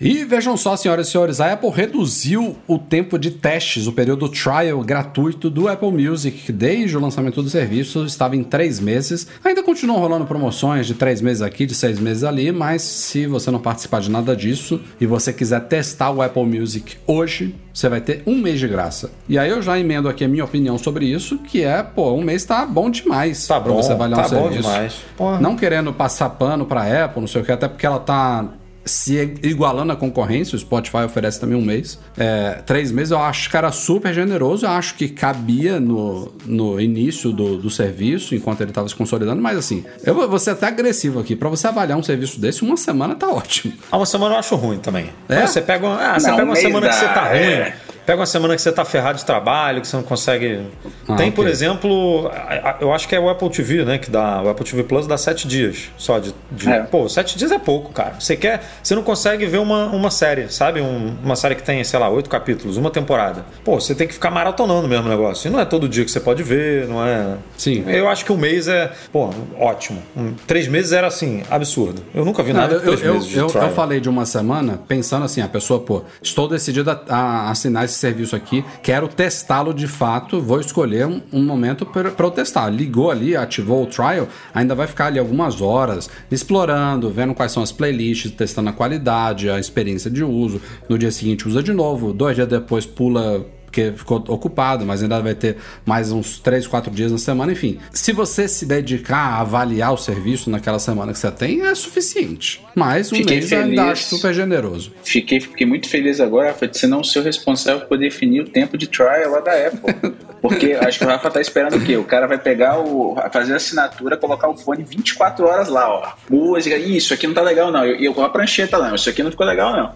E vejam só, senhoras e senhores, a Apple reduziu o tempo de testes, o período trial gratuito do Apple Music, que desde o lançamento do serviço estava em três meses. Ainda continuam rolando promoções de três meses aqui, de seis meses ali, mas se você não participar de nada disso e você quiser testar o Apple Music hoje, você vai ter um mês de graça. E aí eu já emendo aqui a minha opinião sobre isso, que é, pô, um mês tá bom demais Tá pra bom, você avaliar tá um bom serviço. demais. Porra. Não querendo passar pano pra Apple, não sei o que, até porque ela tá se igualando à concorrência, o Spotify oferece também um mês. É, três meses eu acho, cara, super generoso. Eu acho que cabia no, no início do, do serviço, enquanto ele estava se consolidando, mas assim, eu vou ser até agressivo aqui. Pra você avaliar um serviço desse, uma semana tá ótimo. Ah, uma semana eu acho ruim também. É? Você pega uma, ah, você Não, pega uma um semana que você tá ruim. é. Pega uma semana que você tá ferrado de trabalho, que você não consegue. Ah, Tem, por ok. exemplo, eu acho que é o Apple TV, né? Que dá. O Apple TV Plus dá sete dias só de. de- É. Pô, sete dias é pouco, cara. Você quer. Você não consegue ver uma, uma série, sabe? Um- uma série que tem, sei lá, oito capítulos, uma temporada. Pô, você tem que ficar maratonando mesmo o negócio. E não é todo dia que você pode ver, não é. Sim. Eu acho que um mês é, pô, ótimo. Um- três meses era assim, absurdo. Eu nunca vi Não, nada eu, de três eu, meses de eu- eu falei de uma semana pensando assim, a pessoa, pô, estou decidido a, a assinar esse serviço aqui, quero testá-lo de fato, vou escolher um, um momento para eu testar. Ligou ali, ativou o trial, ainda vai ficar ali algumas horas explorando, vendo quais são as playlists, testando a qualidade, a experiência de uso. No dia seguinte usa de novo, dois dias depois pula porque ficou ocupado, mas ainda vai ter mais uns 3, 4 dias na semana, enfim. Se você se dedicar a avaliar o serviço naquela semana que você tem, é suficiente. Mas um Fiquei mês eu ainda feliz. acho super generoso. Fiquei, fiquei muito feliz agora, foi de ser não ser o responsável por definir o tempo de trial lá da Apple. Porque acho que o Rafa tá esperando o quê? O cara vai pegar o. fazer a assinatura, colocar o fone 24 horas lá, ó. Música, isso aqui não tá legal, não. E eu, com a prancheta lá, isso aqui não ficou legal, não.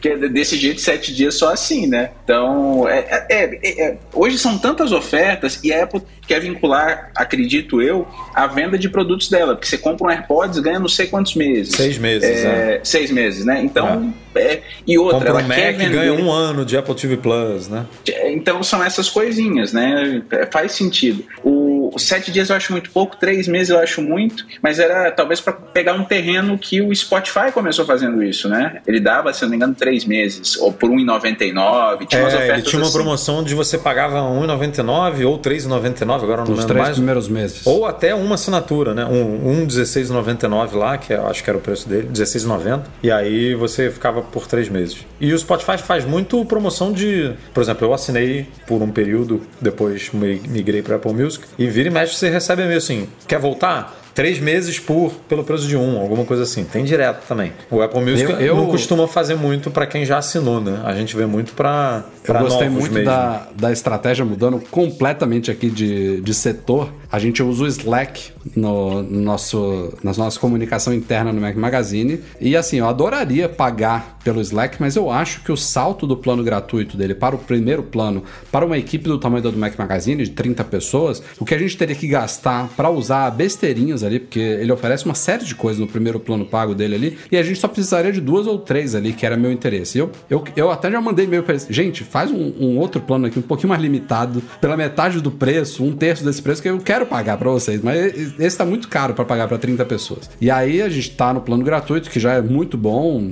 Porque desse jeito, sete dias só assim, né? Então, é, é, é, é hoje são tantas ofertas e a Apple quer vincular, acredito eu, a venda de produtos dela. Porque você compra um AirPods ganha não sei quantos meses. Seis meses, é. Seis meses, né? Então, é. e outra, compra ela um Mac quer vender... ganha um ano de Apple TV Plus, né? Então são essas coisinhas, né? Faz sentido. O sete dias eu acho muito pouco, três meses eu acho muito, mas era talvez para pegar um terreno que o Spotify começou fazendo isso, né? Ele dava, se não me engano, três meses, ou por R$1,99. Tinha umas é, ele tinha uma assim. promoção onde você pagava R$1,99 ou R$3,99, agora não Os lembro três mais. primeiros meses. Ou até uma assinatura, né? Um, um R$16,99 lá, que eu acho que era o preço dele, R$16,90. E aí você ficava por três meses. E o Spotify faz muito promoção de. Por exemplo, eu assinei por um período, depois migrei para Apple Music, e vira e mexe você recebe meio assim: quer voltar? três meses por pelo preço de um, alguma coisa assim. Tem direto também. O Apple Music eu, eu não costuma fazer muito para quem já assinou, né? A gente vê muito para Eu gostei muito da, da estratégia mudando completamente aqui de, de setor. A gente usa o Slack no, no nosso, na nossa comunicação interna no Mac Magazine. E assim, eu adoraria pagar pelo Slack, mas eu acho que o salto do plano gratuito dele para o primeiro plano, para uma equipe do tamanho do Mac Magazine, de 30 pessoas, o que a gente teria que gastar para usar besteirinhas ali, porque ele oferece uma série de coisas no primeiro plano pago dele ali, e a gente só precisaria de duas ou três ali, que era meu interesse. Eu, eu, eu até já mandei e-mail para eles, gente, faz um, um, outro plano aqui um pouquinho mais limitado, pela metade do preço, um terço desse preço, que eu quero pagar para vocês, mas esse tá muito caro para pagar para 30 pessoas. E aí a gente tá no plano gratuito, que já é muito bom,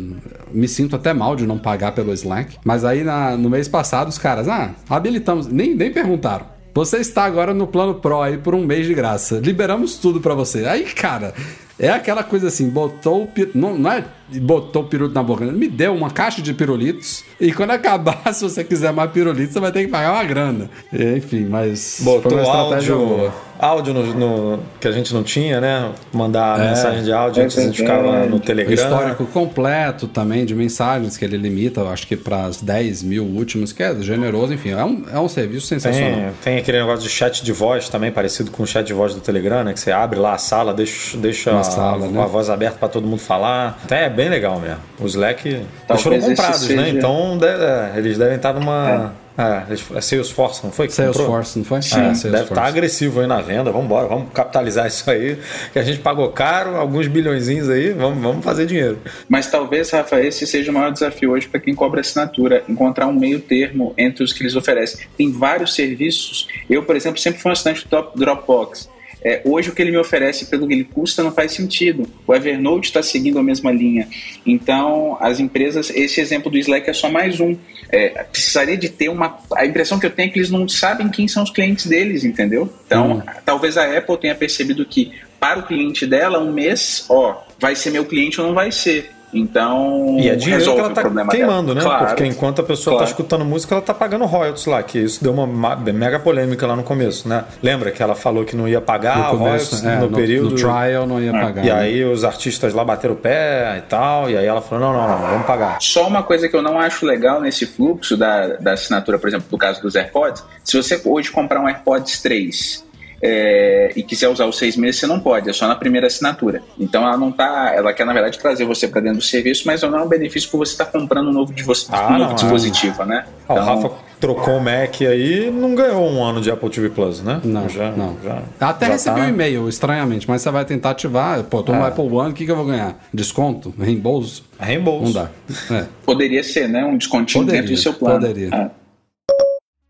me sinto até mal de não pagar pelo Slack, mas aí na, no mês passado os caras, ah, habilitamos, nem, nem perguntaram. Você está agora no plano Pro aí por um mês de graça. Liberamos tudo para você. Aí, cara, é aquela coisa assim, botou o não, não é botou o pirulito na boca, me deu uma caixa de pirulitos e quando acabar, *laughs* se você quiser mais pirulitos, você vai ter que pagar uma grana. Enfim, mas botou foi uma áudio, boa. Áudio no, no, que a gente não tinha, né? Mandar é, mensagem de áudio, antes a gente ficava no Telegram. Histórico completo também de mensagens que ele limita, eu acho que para as 10 mil últimos, que é generoso, enfim, é um, é um serviço sensacional. Tem, tem aquele negócio de chat de voz também, parecido com o chat de voz do Telegram, né? Que você abre lá a sala, deixa, deixa sala, a, né? a voz aberta para todo mundo falar. Até é bem legal mesmo. Os Slack eles foram comprados, né? seja... Então deve, é, eles devem estar numa. É. É, é Salesforce, não foi? Salesforce, não foi? Sim, é, deve estar agressivo aí na venda. Vamos embora, vamos capitalizar isso aí. Que a gente pagou caro, alguns bilhõezinhos aí, vamos, vamos fazer dinheiro. Mas talvez, Rafa, esse seja o maior desafio hoje para quem cobra assinatura, encontrar um meio termo entre os que eles oferecem. Tem vários serviços. Eu, por exemplo, sempre fui um assinante do Dropbox. É, hoje o que ele me oferece pelo que ele custa não faz sentido. O Evernote está seguindo a mesma linha. Então, as empresas, esse exemplo do Slack é só mais um. É, precisaria de ter uma. A impressão que eu tenho é que eles não sabem quem são os clientes deles, entendeu? Então, hum. talvez a Apple tenha percebido que para o cliente dela, um mês, ó, vai ser meu cliente ou não vai ser. Então, e é dinheiro que ela tá queimando, dela. né? Claro, Porque enquanto a pessoa tá claro. tá escutando música, ela tá pagando royalties lá, que isso deu uma mega polêmica lá no começo, né? Lembra que ela falou que não ia pagar no começo, royalties é, no, no, período. No trial não ia é. pagar. E né? aí os artistas lá bateram o pé e tal, e aí ela falou: não, não, não, vamos pagar. Só uma coisa que eu não acho legal nesse fluxo da, da assinatura, por exemplo, do caso dos AirPods, se você hoje comprar um AirPods 3 é, e quiser usar os seis meses, você não pode, é só na primeira assinatura. Então ela não tá, ela quer na verdade trazer você para dentro do serviço, mas não é um benefício por você estar tá comprando um novo, ah, um novo não, dispositivo, é. né? Então, o Rafa trocou o Mac aí não ganhou um ano de Apple TV Plus, né? Não, já, não. Já, Até já recebi tá... um e-mail, estranhamente, mas você vai tentar ativar, pô, tô no é. Apple One, o que, que eu vou ganhar? Desconto? Reembolso? Reembolso. Não dá. É. Poderia ser, né? Um descontinho poderia, dentro do seu plano. Poderia. É.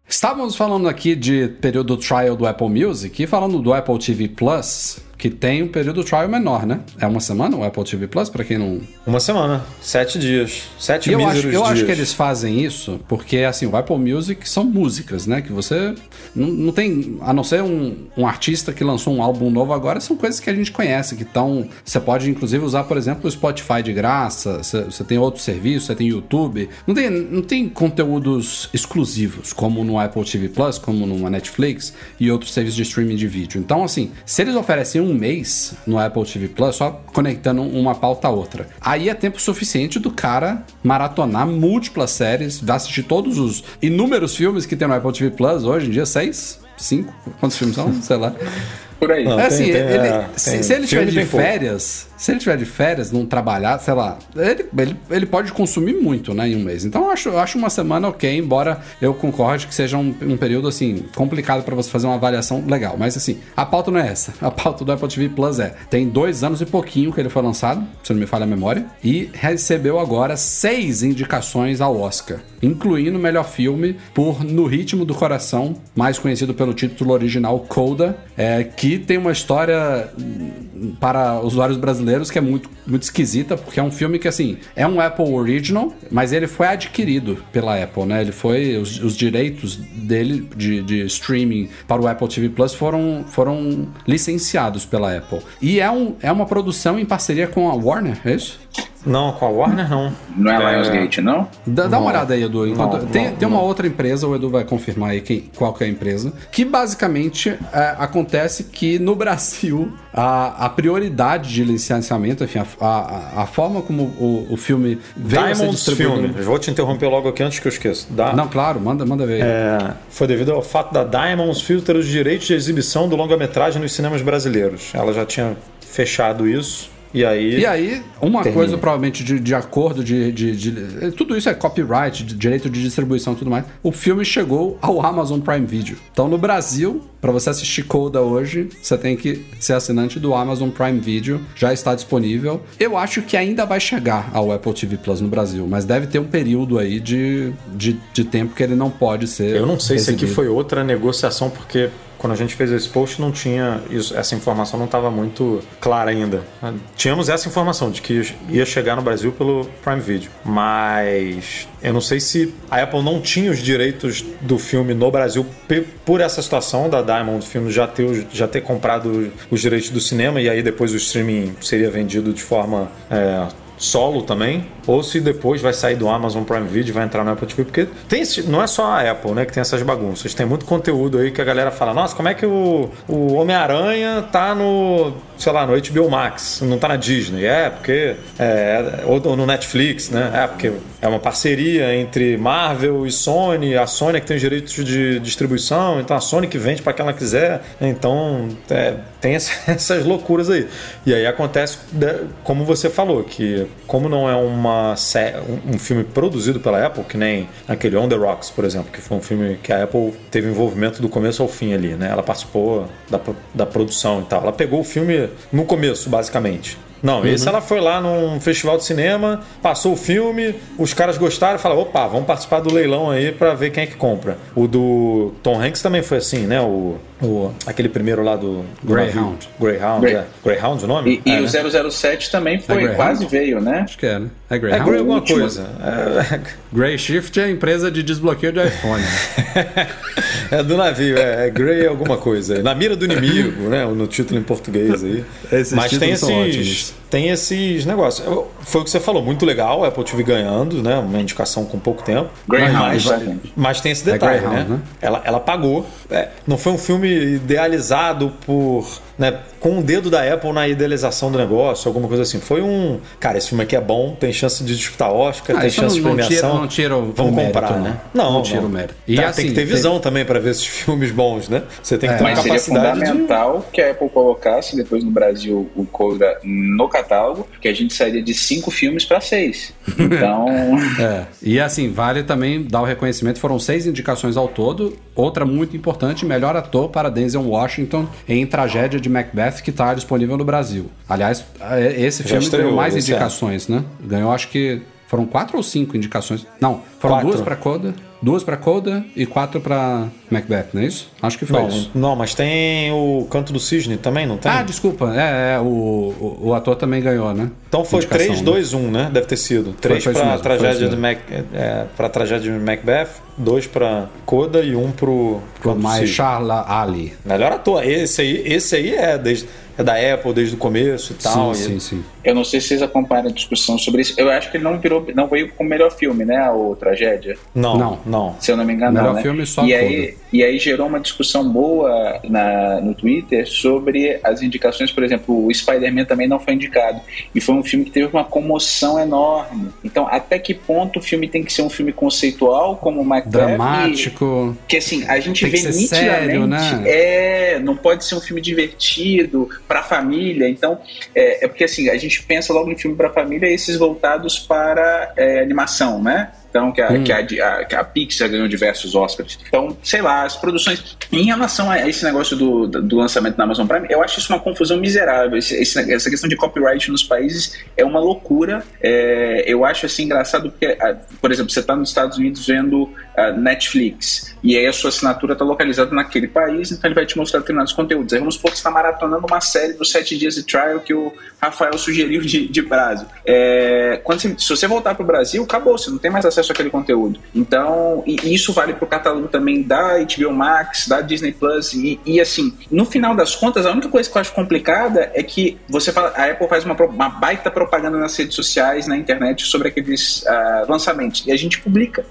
Estávamos falando aqui de período trial do Apple Music e falando do Apple TV Plus que tem um período trial menor, né? É uma semana o Apple TV Plus, para quem não. Uma semana, sete dias. Sete eu acho, eu dias. acho que eles fazem isso porque, assim, o Apple Music são músicas, né? Que você não, não tem. A não ser um, um artista que lançou um álbum novo agora, são coisas que a gente conhece, que estão. Você pode, inclusive, usar, por exemplo, o Spotify de graça, você, tem outros serviços, você tem YouTube. Não tem, não tem conteúdos exclusivos, como no Apple TV Plus, como no Netflix e outros serviços de streaming de vídeo. Então, assim, se eles oferecem um mês no Apple TV Plus, só conectando uma pauta a outra. Aí é tempo suficiente do cara maratonar múltiplas séries, assistir todos os inúmeros filmes que tem no Apple TV Plus hoje em dia, seis? cinco? Quantos filmes são? Sei lá. Por aí. Não, É tem- assim, tem, ele, é, se, se ele tiver de pouco. férias, se ele tiver de férias, não trabalhar, sei lá, ele, ele, ele pode consumir muito, né, em um mês. Então eu acho, eu acho uma semana ok, embora eu concorde que seja um, um período, assim, complicado pra você fazer uma avaliação legal. Mas assim, a pauta não é essa. A pauta do Apple TV Plus é, tem dois anos e pouquinho que ele foi lançado, se não me falha a memória, e recebeu agora seis indicações ao Oscar, incluindo o melhor filme por No Ritmo do Coração, mais conhecido pelo título original Coda, é, que tem uma história para usuários brasileiros que é muito, muito esquisita, porque é um filme que, assim, é um Apple Original, mas ele foi adquirido pela Apple, né? Ele foi, os, os direitos dele de, de streaming para o Apple TV Plus foram, foram licenciados pela Apple. E é, um, é uma produção em parceria com a Warner, é isso? Não, com a Warner não. Não é Lionsgate, não? Dá, dá uma olhada aí, Edu. Enquanto- não, tem não, tem uma outra empresa, o Edu vai confirmar aí quem, qual que é a empresa, que basicamente é, acontece que no Brasil a, a prioridade de licenciamento, enfim, a, a, a forma como o, o filme veio a ser Diamonds distribuído... Vou te interromper logo aqui antes que eu esqueça. Da, Não, claro, manda, manda ver. É, foi devido ao fato da Diamonds filtrar os direitos de exibição do longa-metragem nos cinemas brasileiros. Ela já tinha fechado isso. E aí. E aí, uma Termina. coisa provavelmente de, de acordo, de, de, de- Tudo isso é copyright, de direito de distribuição e tudo mais. O filme chegou ao Amazon Prime Video. Então, no Brasil, para você assistir Coda hoje, você tem que ser assinante do Amazon Prime Video. Já está disponível. Eu acho que ainda vai chegar ao Apple TV Plus no Brasil, mas deve ter um período aí de, de, de tempo que ele não pode ser. Eu não sei se aqui foi outra negociação, porque quando a gente fez esse post não tinha isso, essa informação não estava muito clara ainda. Tínhamos essa informação de que ia chegar no Brasil pelo Prime Video, mas eu não sei se a Apple não tinha os direitos do filme no Brasil por essa situação da Diamond Films já ter, já ter comprado os direitos do cinema e aí depois o streaming seria vendido de forma é, solo também, ou se depois vai sair do Amazon Prime Video vai entrar no Apple TV, porque tem esse- não é só a Apple, né, que tem essas bagunças, tem muito conteúdo aí que a galera fala, nossa, como é que o, o Homem-Aranha tá no, sei lá, no HBO Max, não tá na Disney? É, porque é, ou, ou no Netflix, né? É, porque é uma parceria entre Marvel e Sony, a Sony é que tem os direitos de distribuição, então a Sony que vende para quem ela quiser, então é, tem essa- *laughs* essas loucuras aí. E aí acontece, como você falou, que como não é uma um, filme produzido pela Apple, que nem aquele On The Rocks, por exemplo, que foi um filme que a Apple teve envolvimento do começo ao fim ali, né? Ela participou da, da produção e tal. Ela pegou o filme no começo, basicamente. Não, esse ela foi lá num festival de cinema, passou o filme, os caras gostaram e falaram: opa, vamos participar do leilão aí pra ver quem é que compra. O do Tom Hanks também foi assim, né? O, o- aquele primeiro lá do. do Greyhound. navio. Greyhound, Grey- é. Greyhound o nome? E, e É, o né? 007 também foi, Greyhound? quase veio, né? Acho que é, né? É É Greyhound. Grey alguma último. coisa. É, Grey Shift é a empresa de desbloqueio de iPhone. *laughs* é do navio, é, é Grey alguma coisa. Na mira do inimigo, né? No título em português aí. Esses Mas tem esses, tem esses negócios. Foi o que você falou, muito legal, a Apple TV ganhando, né? Uma indicação com pouco tempo. Greyhound, mas, mas tem esse detalhe, Greyhound, né? né? Ela, ela pagou. É, não foi um filme idealizado por. Né, com o dedo da Apple na idealização do negócio, alguma coisa assim. Foi um. Cara, esse filme aqui é bom, tem chance de disputar Oscar, Ah, tem chance não- de não premiação. tira- não tira o- Vamos o mérito, comprar, não. né? Não, Não tira o mérito. E Tá, assim, tem que ter tem- visão também para ver esses *laughs* filmes bons, né? Você tem que ter uma Mas seria capacidade de. fundamental que a Apple colocasse depois no Brasil o Coda no catálogo, que a gente sairia de cinco filmes para seis. Então, *laughs* É, *laughs* e assim, vale também dar o reconhecimento, foram seis indicações ao todo. Outra muito importante, melhor ator para Denzel Washington em Tragédia de Macbeth, que está disponível no Brasil. Aliás, é, esse Já filme ganhou mais indicações, né? Ganhou, acho que foram quatro ou cinco indicações. Não, foram Quatro. duas para Coda, duas para Coda e quatro para Macbeth, não é isso? Acho que foi Não, isso. não, mas tem o Canto do Cisne também, não tem? Ah, desculpa, é, é, o, o, o ator também ganhou, né? então foi Indicação, 3, né? 2, 1, né? Deve ter sido. 3 foi isso para foi tragédia de Mac, é, pra tragédia de Macbeth, 2 para Coda e 1 um pro, Pro Canto do Cisne. Mahershala Ali. Melhor ator. Esse aí, esse aí é, desde, é da Apple desde o começo e tal. sim, e- sim, sim. eu não sei se vocês acompanham a discussão sobre isso. Eu acho que ele não virou, não veio como melhor filme, né? O Tragédia. Não, Não, não. Se eu não me engano, Melhor não, né? filme só e aí, e aí gerou uma discussão boa na, no Twitter sobre as indicações, por exemplo, o Spider-Man também não foi indicado. E foi um filme que teve uma comoção enorme. Então, até que ponto o filme tem que ser um filme conceitual, como o Macbeth? Dramático. Que assim, a gente Tem que vê ser nitidamente. sério, né? É, não pode ser um filme divertido pra família. Então, é, é porque assim, a gente pensa logo em filme pra família esses voltados para é, animação, né? Então, que a, Hum. que, a, a, que a Pixar ganhou diversos Oscars. Então, sei lá, as produções. Em relação a esse negócio do, do lançamento na Amazon Prime, eu acho isso uma confusão miserável. Esse- esse- essa questão de copyright nos países é uma loucura. É, eu acho assim engraçado porque, ah, por exemplo, você está nos Estados Unidos vendo ah, Netflix e aí a sua assinatura está localizada naquele país, então ele vai te mostrar determinados conteúdos. Aí vamos supor que você está maratonando uma série dos sete dias de trial que o Rafael sugeriu de, de prazo. É, quando você- se você voltar para o Brasil, acabou, você não tem mais acesso àquele conteúdo. Então, e, isso vale para o catálogo também da HBO Max, da Disney Plus, e, e, assim, no final das contas, a única coisa que eu acho complicada é que você fala, a Apple faz uma, uma baita propaganda nas redes sociais, na internet, sobre aqueles ah, lançamentos, e a gente publica.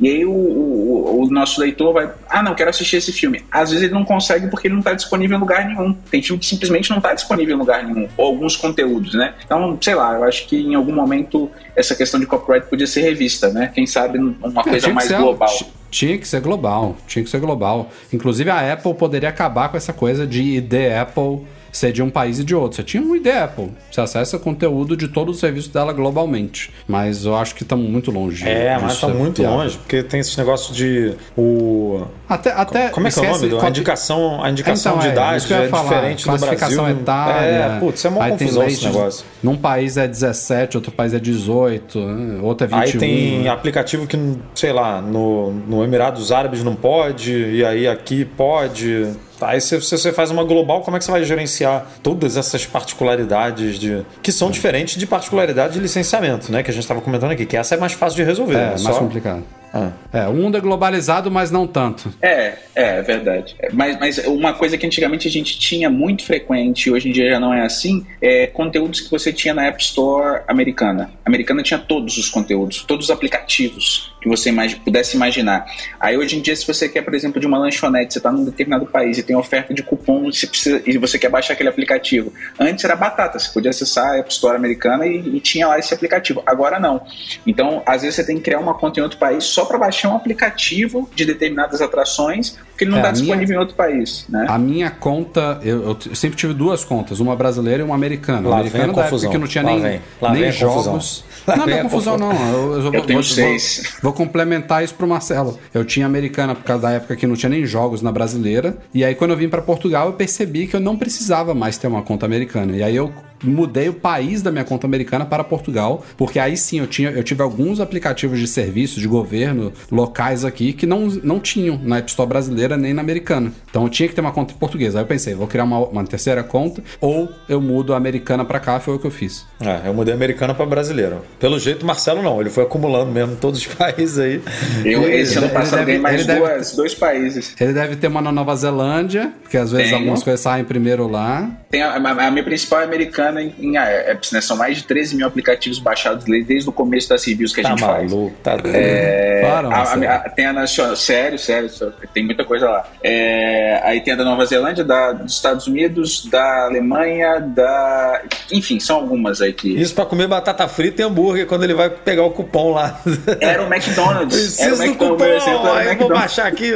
E aí o, o- o nosso leitor vai, ah, não, quero assistir esse filme. Às vezes ele não consegue porque ele não está disponível em lugar nenhum. Tem filme que simplesmente não está disponível em lugar nenhum, ou alguns conteúdos, né? Então, sei lá, eu acho que em algum momento essa questão de copyright podia ser revista, né? Quem sabe uma É, coisa mais ser- global. ti- Tinha que ser global, tinha que ser global. Inclusive a Apple poderia acabar com essa coisa de ID Apple ser de um país e de outro. Você tinha um ID Apple, você acessa conteúdo de todo o serviço dela globalmente. Mas eu acho que estamos muito longe. É, mas tá muito viável. longe, porque tem esse negócio de o Até, até como é que é o nome? do- A indicação, a indicação Então, de é, idade é falar, diferente do Brasil. classificação etária. É, putz, é uma confusão esse negócio. de- Num país é 17, outro país é 18, né? outro é 21. Aí tem aplicativo que, sei lá, no, no Emirados Árabes não pode, e aí aqui pode. Aí se, você faz uma global, como é que você vai gerenciar todas essas particularidades de. que são diferentes de particularidade de licenciamento, né? Que a gente estava comentando aqui, que essa é mais fácil de resolver. É, né? mais Só- complicado. Ah. É, o mundo é globalizado, mas não tanto. É, é, é verdade. É, Mas, mas uma coisa que antigamente a gente tinha muito frequente, hoje em dia já não é assim, é conteúdos que você tinha na App Store americana. A americana tinha todos os conteúdos, todos os aplicativos que você imagi- pudesse imaginar. Aí hoje em dia, se você quer, por exemplo, de uma lanchonete, você está num determinado país e tem oferta de cupom você precisa, e você quer baixar aquele aplicativo. Antes era batata, você podia acessar a App Store americana e, e tinha lá esse aplicativo. Agora não. Então, às vezes você tem que criar uma conta em outro país só para baixar um aplicativo de determinadas atrações, porque ele não É, está a minha- disponível em outro país, né? A minha conta, eu, eu sempre tive duas contas, uma brasileira e uma americana. Lá a vem americana a da época confusão. que não tinha Lá nem, vem. Lá nem vem a confusão. Não, não é a confusão, não. Eu, eu, vou, tenho vou- seis. Vou, vou complementar isso pro Marcelo. Eu tinha americana por causa da época que não tinha nem jogos na brasileira. E aí, quando eu vim pra Portugal, eu percebi que eu não precisava mais ter uma conta americana. E aí eu mudei o país da minha conta americana para Portugal, porque aí sim eu tinha eu tive alguns aplicativos de serviço de governo locais aqui que não, não tinham na App Store brasileira nem na americana. Então eu tinha que ter uma conta em português. Aí eu pensei, vou criar uma, uma terceira conta ou eu mudo a americana para cá, foi o que eu fiz. É, eu mudei americana para brasileiro. Pelo jeito, Marcelo não. Ele foi acumulando mesmo todos os *laughs* países aí. Eu, E- esse ano ele passado deve- ganhei mais ele deve- duas, dois países. Ele deve ter uma na Nova Zelândia, porque às vezes Tenho. algumas coisas saem primeiro lá. Tem a, a- a minha principal é americana em, em apps, né? São mais de 13 mil aplicativos baixados desde o começo das reviews que a Tá gente faz. maluco, tá doido. É, Para, a- tem a nacional, sério, sério, sério, tem muita coisa lá. É, aí tem a da Nova Zelândia, da, dos Estados Unidos, da Alemanha, da. Enfim, são algumas aí que. Isso pra comer batata frita e hambúrguer quando ele vai pegar o cupom lá. Era o McDonald's. *laughs* Era o Preciso do McDonald's. cupom. Aí eu vou McDonald's. baixar aqui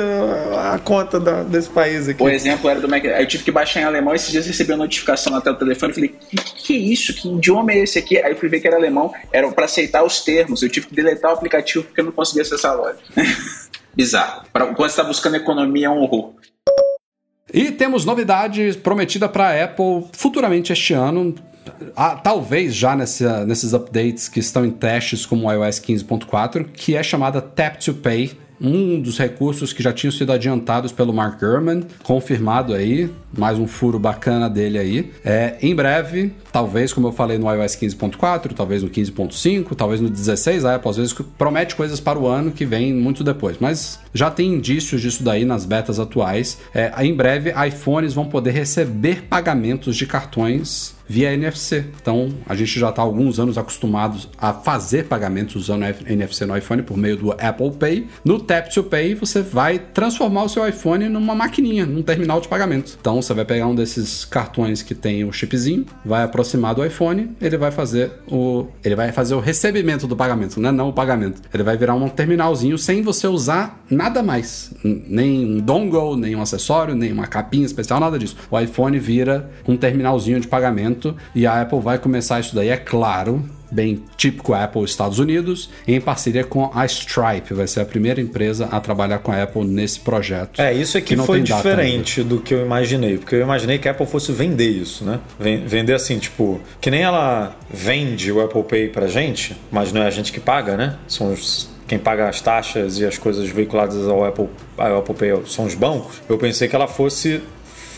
a conta da- desse país aqui. O exemplo era do. Aí eu tive que baixar em alemão. Esses dias eu recebi uma notificação na tela do telefone. Falei, que, que é isso? Que idioma é esse aqui? Aí eu fui ver que era alemão. Era para aceitar os termos. Eu tive que deletar o aplicativo porque eu não conseguia acessar a loja. *laughs* Bizarro. Pra, quando você tá buscando economia, é um horror. E temos novidades prometida para Apple futuramente este ano. Ah, talvez já nessa- nesses updates que estão em testes como o iOS 15.4, que é chamada Tap to Pay, um dos recursos que já tinham sido adiantados pelo Mark Gurman, confirmado aí, mais um furo bacana dele aí. É, em breve, talvez, como eu falei no iOS 15.4, talvez no 15.5, talvez no 16, a Apple às vezes promete coisas para o ano que vem muito depois, mas já tem indícios disso daí nas betas atuais. É, em breve, iPhones vão poder receber pagamentos de cartões via NFC. Então, a gente já está há alguns anos acostumados a fazer pagamentos usando NFC no iPhone por meio do Apple Pay. No Tap to Pay, você vai transformar o seu iPhone numa maquininha, num terminal de pagamento. Então, você vai pegar um desses cartões que tem o chipzinho, vai aproximar do iPhone, ele vai fazer o ele vai fazer o recebimento do pagamento, né? não o pagamento. Ele vai virar um terminalzinho sem você usar nada mais, nem um dongle, nem um acessório, nem uma capinha especial, nada disso. O iPhone vira um terminalzinho de pagamento e a Apple vai começar isso daí, é claro, bem típico Apple Estados Unidos, em parceria com a Stripe. Vai ser a primeira empresa a trabalhar com a Apple nesse projeto. É, isso aqui foi diferente do que eu imaginei, porque eu imaginei que a Apple fosse vender isso, né? Vender assim, tipo, que nem ela vende o Apple Pay pra gente, mas não é a gente que paga, né? São os quem paga as taxas e as coisas veiculadas ao Apple, ao Apple Pay são os bancos. Eu pensei que ela fosse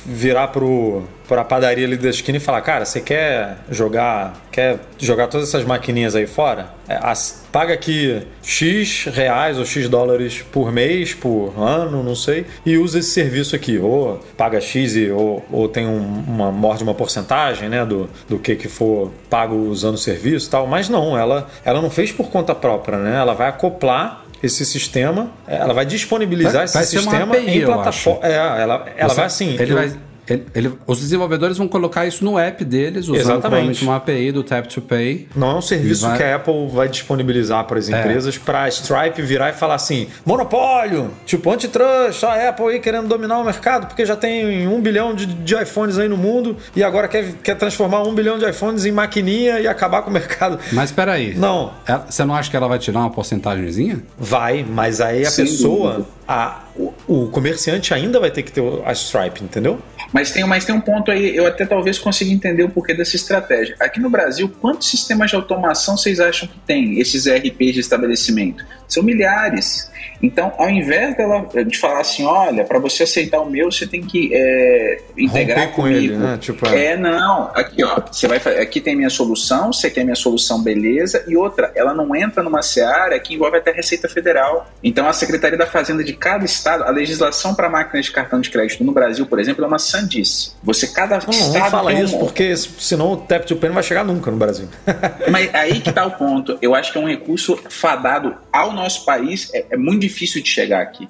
virar pro para a padaria ali da esquina e falar, cara, você quer jogar, quer jogar todas essas maquininhas aí fora? É, as, paga aqui X reais ou X dólares por mês, por ano, não sei, e usa esse serviço aqui. Ou paga X e, ou, ou tem um, uma morde uma porcentagem, né, do, do que que for pago usando o serviço e tal. Mas não, ela, ela não fez por conta própria, né? Ela vai acoplar esse sistema, ela vai disponibilizar vai, esse vai sistema API, em plataforma. É, ela, ela Você, vai assim. Ele eu, vai ele, ele, os desenvolvedores vão colocar isso no app deles, usando Exatamente. provavelmente uma API do Tap to Pay. Não é um serviço vai... que a Apple vai disponibilizar para as é. empresas é. para a Stripe virar e falar assim: monopólio, tipo antitrust, a Apple aí querendo dominar o mercado porque já tem um bilhão de, de iPhones aí no mundo e agora quer, quer transformar um bilhão de iPhones em maquininha e acabar com o mercado. Mas espera aí. Não. Ela, você não acha que ela vai tirar uma porcentagemzinha? Vai, mas aí a Sem pessoa, a, o, comerciante ainda vai ter que ter a Stripe, entendeu? Mas tem, mas tem um ponto aí, eu até talvez consiga entender o porquê dessa estratégia. Aqui no Brasil, quantos sistemas de automação vocês acham que tem esses ERPs de estabelecimento? São milhares. Então, ao invés dela de falar assim, olha, para você aceitar o meu, você tem que é, integrar Romper comigo. Com ele, né? tipo, é... é, não. Aqui, ó, você vai aqui tem minha solução, você quer minha solução, beleza. E outra, ela não entra numa seara que envolve até a Receita Federal. Então, a Secretaria da Fazenda de cada estado, a legislação para máquinas de cartão de crédito no Brasil, por exemplo, é uma sandice. Você cada não, estado não fala isso, um... porque senão o tap to pay não vai chegar nunca no Brasil. *laughs* Mas aí que tá o ponto. Eu acho que é um recurso fadado ao nosso país, é, é muito difícil de chegar aqui.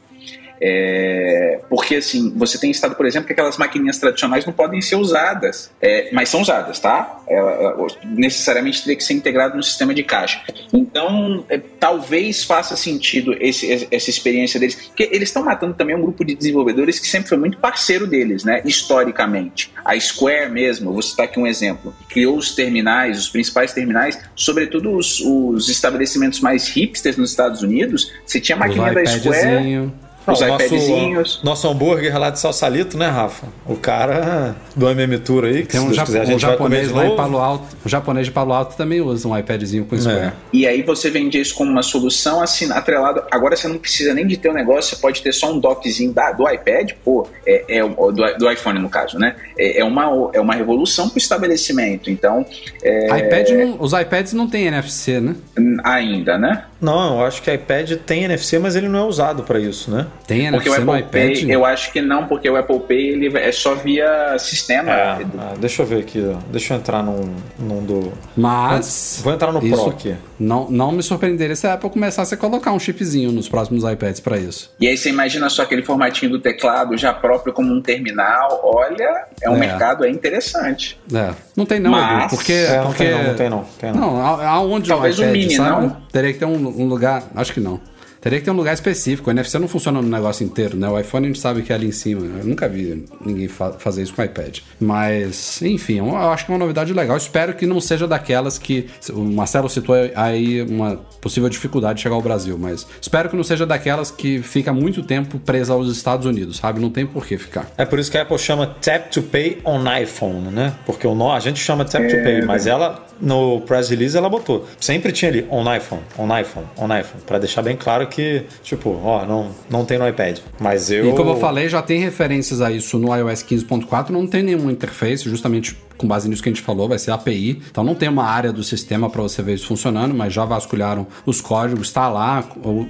É, porque assim, você tem estado, por exemplo, que aquelas maquininhas tradicionais não podem ser usadas, é, mas são usadas, tá? Ela, ela, necessariamente teria que ser integrado no sistema de caixa. Então, é, talvez faça sentido esse, essa experiência deles, porque eles estão matando também um grupo de desenvolvedores que sempre foi muito parceiro deles, né? Historicamente. A Square mesmo, vou citar aqui um exemplo, criou os terminais, os principais terminais, sobretudo os, os estabelecimentos mais hipsters nos Estados Unidos. Você tinha a maquininha da Square os nosso, nosso hambúrguer lá de salsalito, né, Rafa? O cara do MM Tour aí, que Tem um, quiser, um japonês lá em Palo Alto, o japonês de Palo Alto também usa um iPadzinho com Square. É. E aí você vende isso como uma solução assim, atrelado. Agora você não precisa nem de ter um negócio, você pode ter só um dockzinho da, do iPad, pô, é, é do, do, iPhone no caso, né? É, é, uma, é uma revolução para o estabelecimento. Então. É... IPad não, os iPads não têm NFC, né? Ainda, né? Não, eu acho que o iPad tem NFC, mas ele não é usado para isso, né? Tem NFC porque o Apple Pay, eu acho que não, porque o Apple Pay ele é só via sistema. É, ah, deixa eu ver aqui, ó. deixa eu entrar num, num do. Mas. Vou entrar no Pro aqui. Não, não me surpreenderia se a Apple começasse a colocar um chipzinho nos próximos iPads para isso. E aí você imagina só aquele formatinho do teclado já próprio como um terminal. Olha, é um é. mercado é interessante. É. Não tem não, Mas... Edu, porque, é, porque... Não tem não, não tem não. Tem não. não aonde Talvez o, iPad, o mini, sabe? não? Teria que ter um, um lugar, acho que não. Teria que ter um lugar específico. O NFC não funciona no negócio inteiro, né? O iPhone a gente sabe que é ali em cima. Eu nunca vi ninguém fa fazer isso com o iPad. Mas, enfim, eu acho que é uma novidade legal. Espero que não seja daquelas que. O Marcelo citou aí uma possível dificuldade de chegar ao Brasil, mas espero que não seja daquelas que fica muito tempo presa aos Estados Unidos, sabe? Não tem por que ficar. É por isso que a Apple chama Tap to Pay on iPhone, né? Porque o nó, a gente chama Tap to Pay, mas ela, no press release, ela botou. Sempre tinha ali on iPhone, on iPhone, on iPhone, para deixar bem claro que, tipo, ó, não, não tem no iPad. Mas eu. E como eu falei, já tem referências a isso no iOS 15.4, não tem nenhuma interface, justamente com base nisso que a gente falou, vai ser API. Então não tem uma área do sistema para você ver isso funcionando, mas já vasculharam os códigos, está lá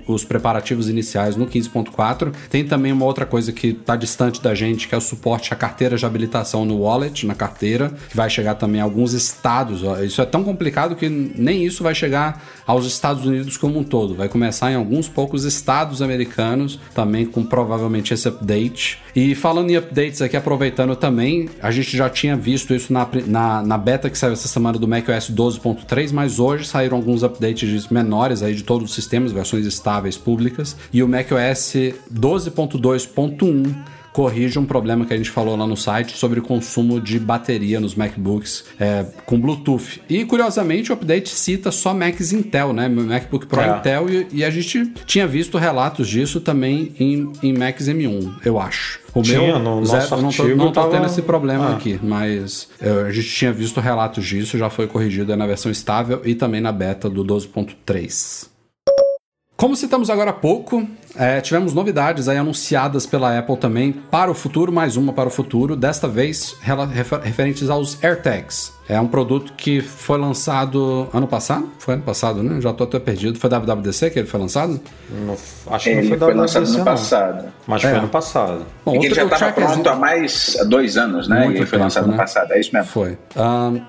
os preparativos iniciais no 15.4. Tem também uma outra coisa que está distante da gente, que é o suporte à carteira de habilitação no wallet, na carteira, que vai chegar também a alguns estados. Isso é tão complicado que nem isso vai chegar aos Estados Unidos como um todo. Vai começar em alguns poucos estados americanos, também com provavelmente esse update. E falando em updates aqui, aproveitando também, a gente já tinha visto isso na, na, na beta que saiu essa semana do macOS 12.3, mas hoje saíram alguns updates menores aí de todos os sistemas, versões estáveis públicas, e o macOS 12.2.1 corrige um problema que a gente falou lá no site sobre o consumo de bateria nos MacBooks é, com Bluetooth. E curiosamente o update cita só Macs Intel, né? MacBook Pro é. Intel, e, e, a gente tinha visto relatos disso também em, em Macs M1, eu acho. O tinha, meu, no zero, nosso não tô, não tô tava... tendo esse problema ah. aqui, mas eu, a gente tinha visto relatos disso, já foi corrigido na versão estável e também na beta do 12.3. Como citamos agora há pouco, é, tivemos novidades aí anunciadas pela Apple também para o futuro, mais uma para o futuro, desta vez referentes aos AirTags. É um produto que foi lançado ano passado? Foi ano passado, né? Já estou até perdido. Foi WWDC que ele foi lançado? Não, acho que ele não foi, foi lançado ano passado. Mas é. foi ano passado. Bom, e ele já estava pronto há mais há dois anos, né? Muito e ele foi lançado né? ano passado. É isso mesmo. Foi. Um,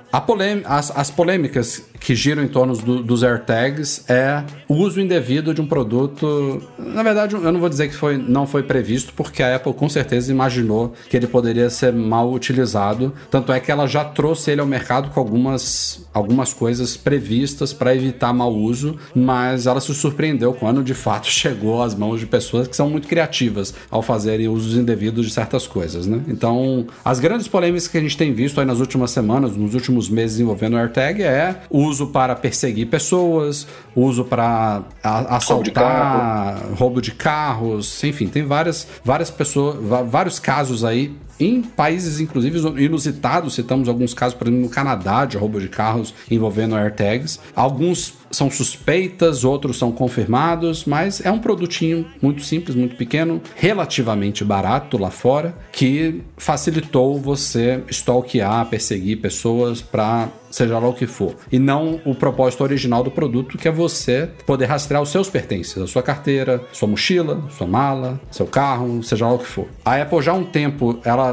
as, as polêmicas que giram em torno do, dos AirTags é o uso indevido de um produto. Na verdade, eu não vou dizer que foi, não foi previsto, porque a Apple com certeza imaginou que ele poderia ser mal utilizado. Tanto é que ela já trouxe ele ao mercado mercado com algumas, algumas coisas previstas para evitar mau uso, mas ela se surpreendeu quando de fato *laughs* chegou às mãos de pessoas que são muito criativas ao fazerem usos indevidos de certas coisas, né? Então, as grandes polêmicas que a gente tem visto aí nas últimas semanas, nos últimos meses envolvendo o AirTag é uso para perseguir pessoas, uso para assaltar, roubo de, carro. roubo de carros, enfim, tem várias, várias pessoas, vários casos aí em países, inclusive, inusitados, citamos alguns casos, por exemplo, no Canadá, de roubo de carros envolvendo AirTags. Alguns são suspeitas, outros são confirmados, mas é um produtinho muito simples, muito pequeno, relativamente barato lá fora, que facilitou você stalkear, perseguir pessoas para seja lá o que for. E não o propósito original do produto, que é você poder rastrear os seus pertences, a sua carteira, sua mochila, sua mala, seu carro, seja lá o que for. A Apple já há um tempo, ela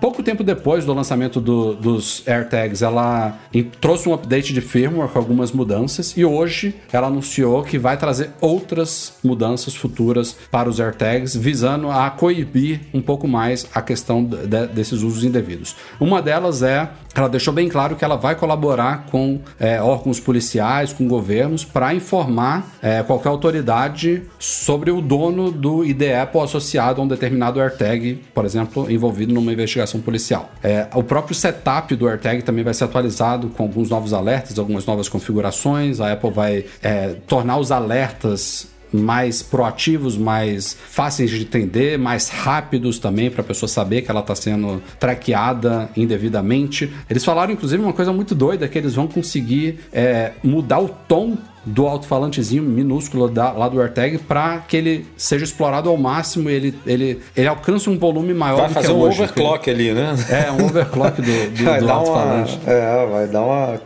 pouco tempo depois do lançamento do, dos AirTags, ela trouxe um update de firmware com algumas mudanças e hoje ela anunciou que vai trazer outras mudanças futuras para os AirTags, visando a coibir um pouco mais a questão de, desses usos indevidos. Uma delas é, ela deixou bem claro que ela vai colaborar com é, órgãos policiais, com governos, para informar é, qualquer autoridade sobre o dono do ID Apple associado a um determinado AirTag, por exemplo, envolvido numa investigação policial. É, o próprio setup do AirTag também vai ser atualizado com alguns novos alertas, algumas novas configurações. A Apple vai é, tornar os alertas mais proativos, mais fáceis de entender, mais rápidos também para a pessoa saber que ela está sendo traqueada indevidamente. Eles falaram inclusive uma coisa muito doida que eles vão conseguir é, mudar o tom do alto-falantezinho minúsculo da, lá do AirTag para que ele seja explorado ao máximo e ele, ele, ele alcance um volume maior vai do fazer que é um hoje, overclock ali, né? É, um overclock do, do, *laughs* do alto-falante. É, vai dar uma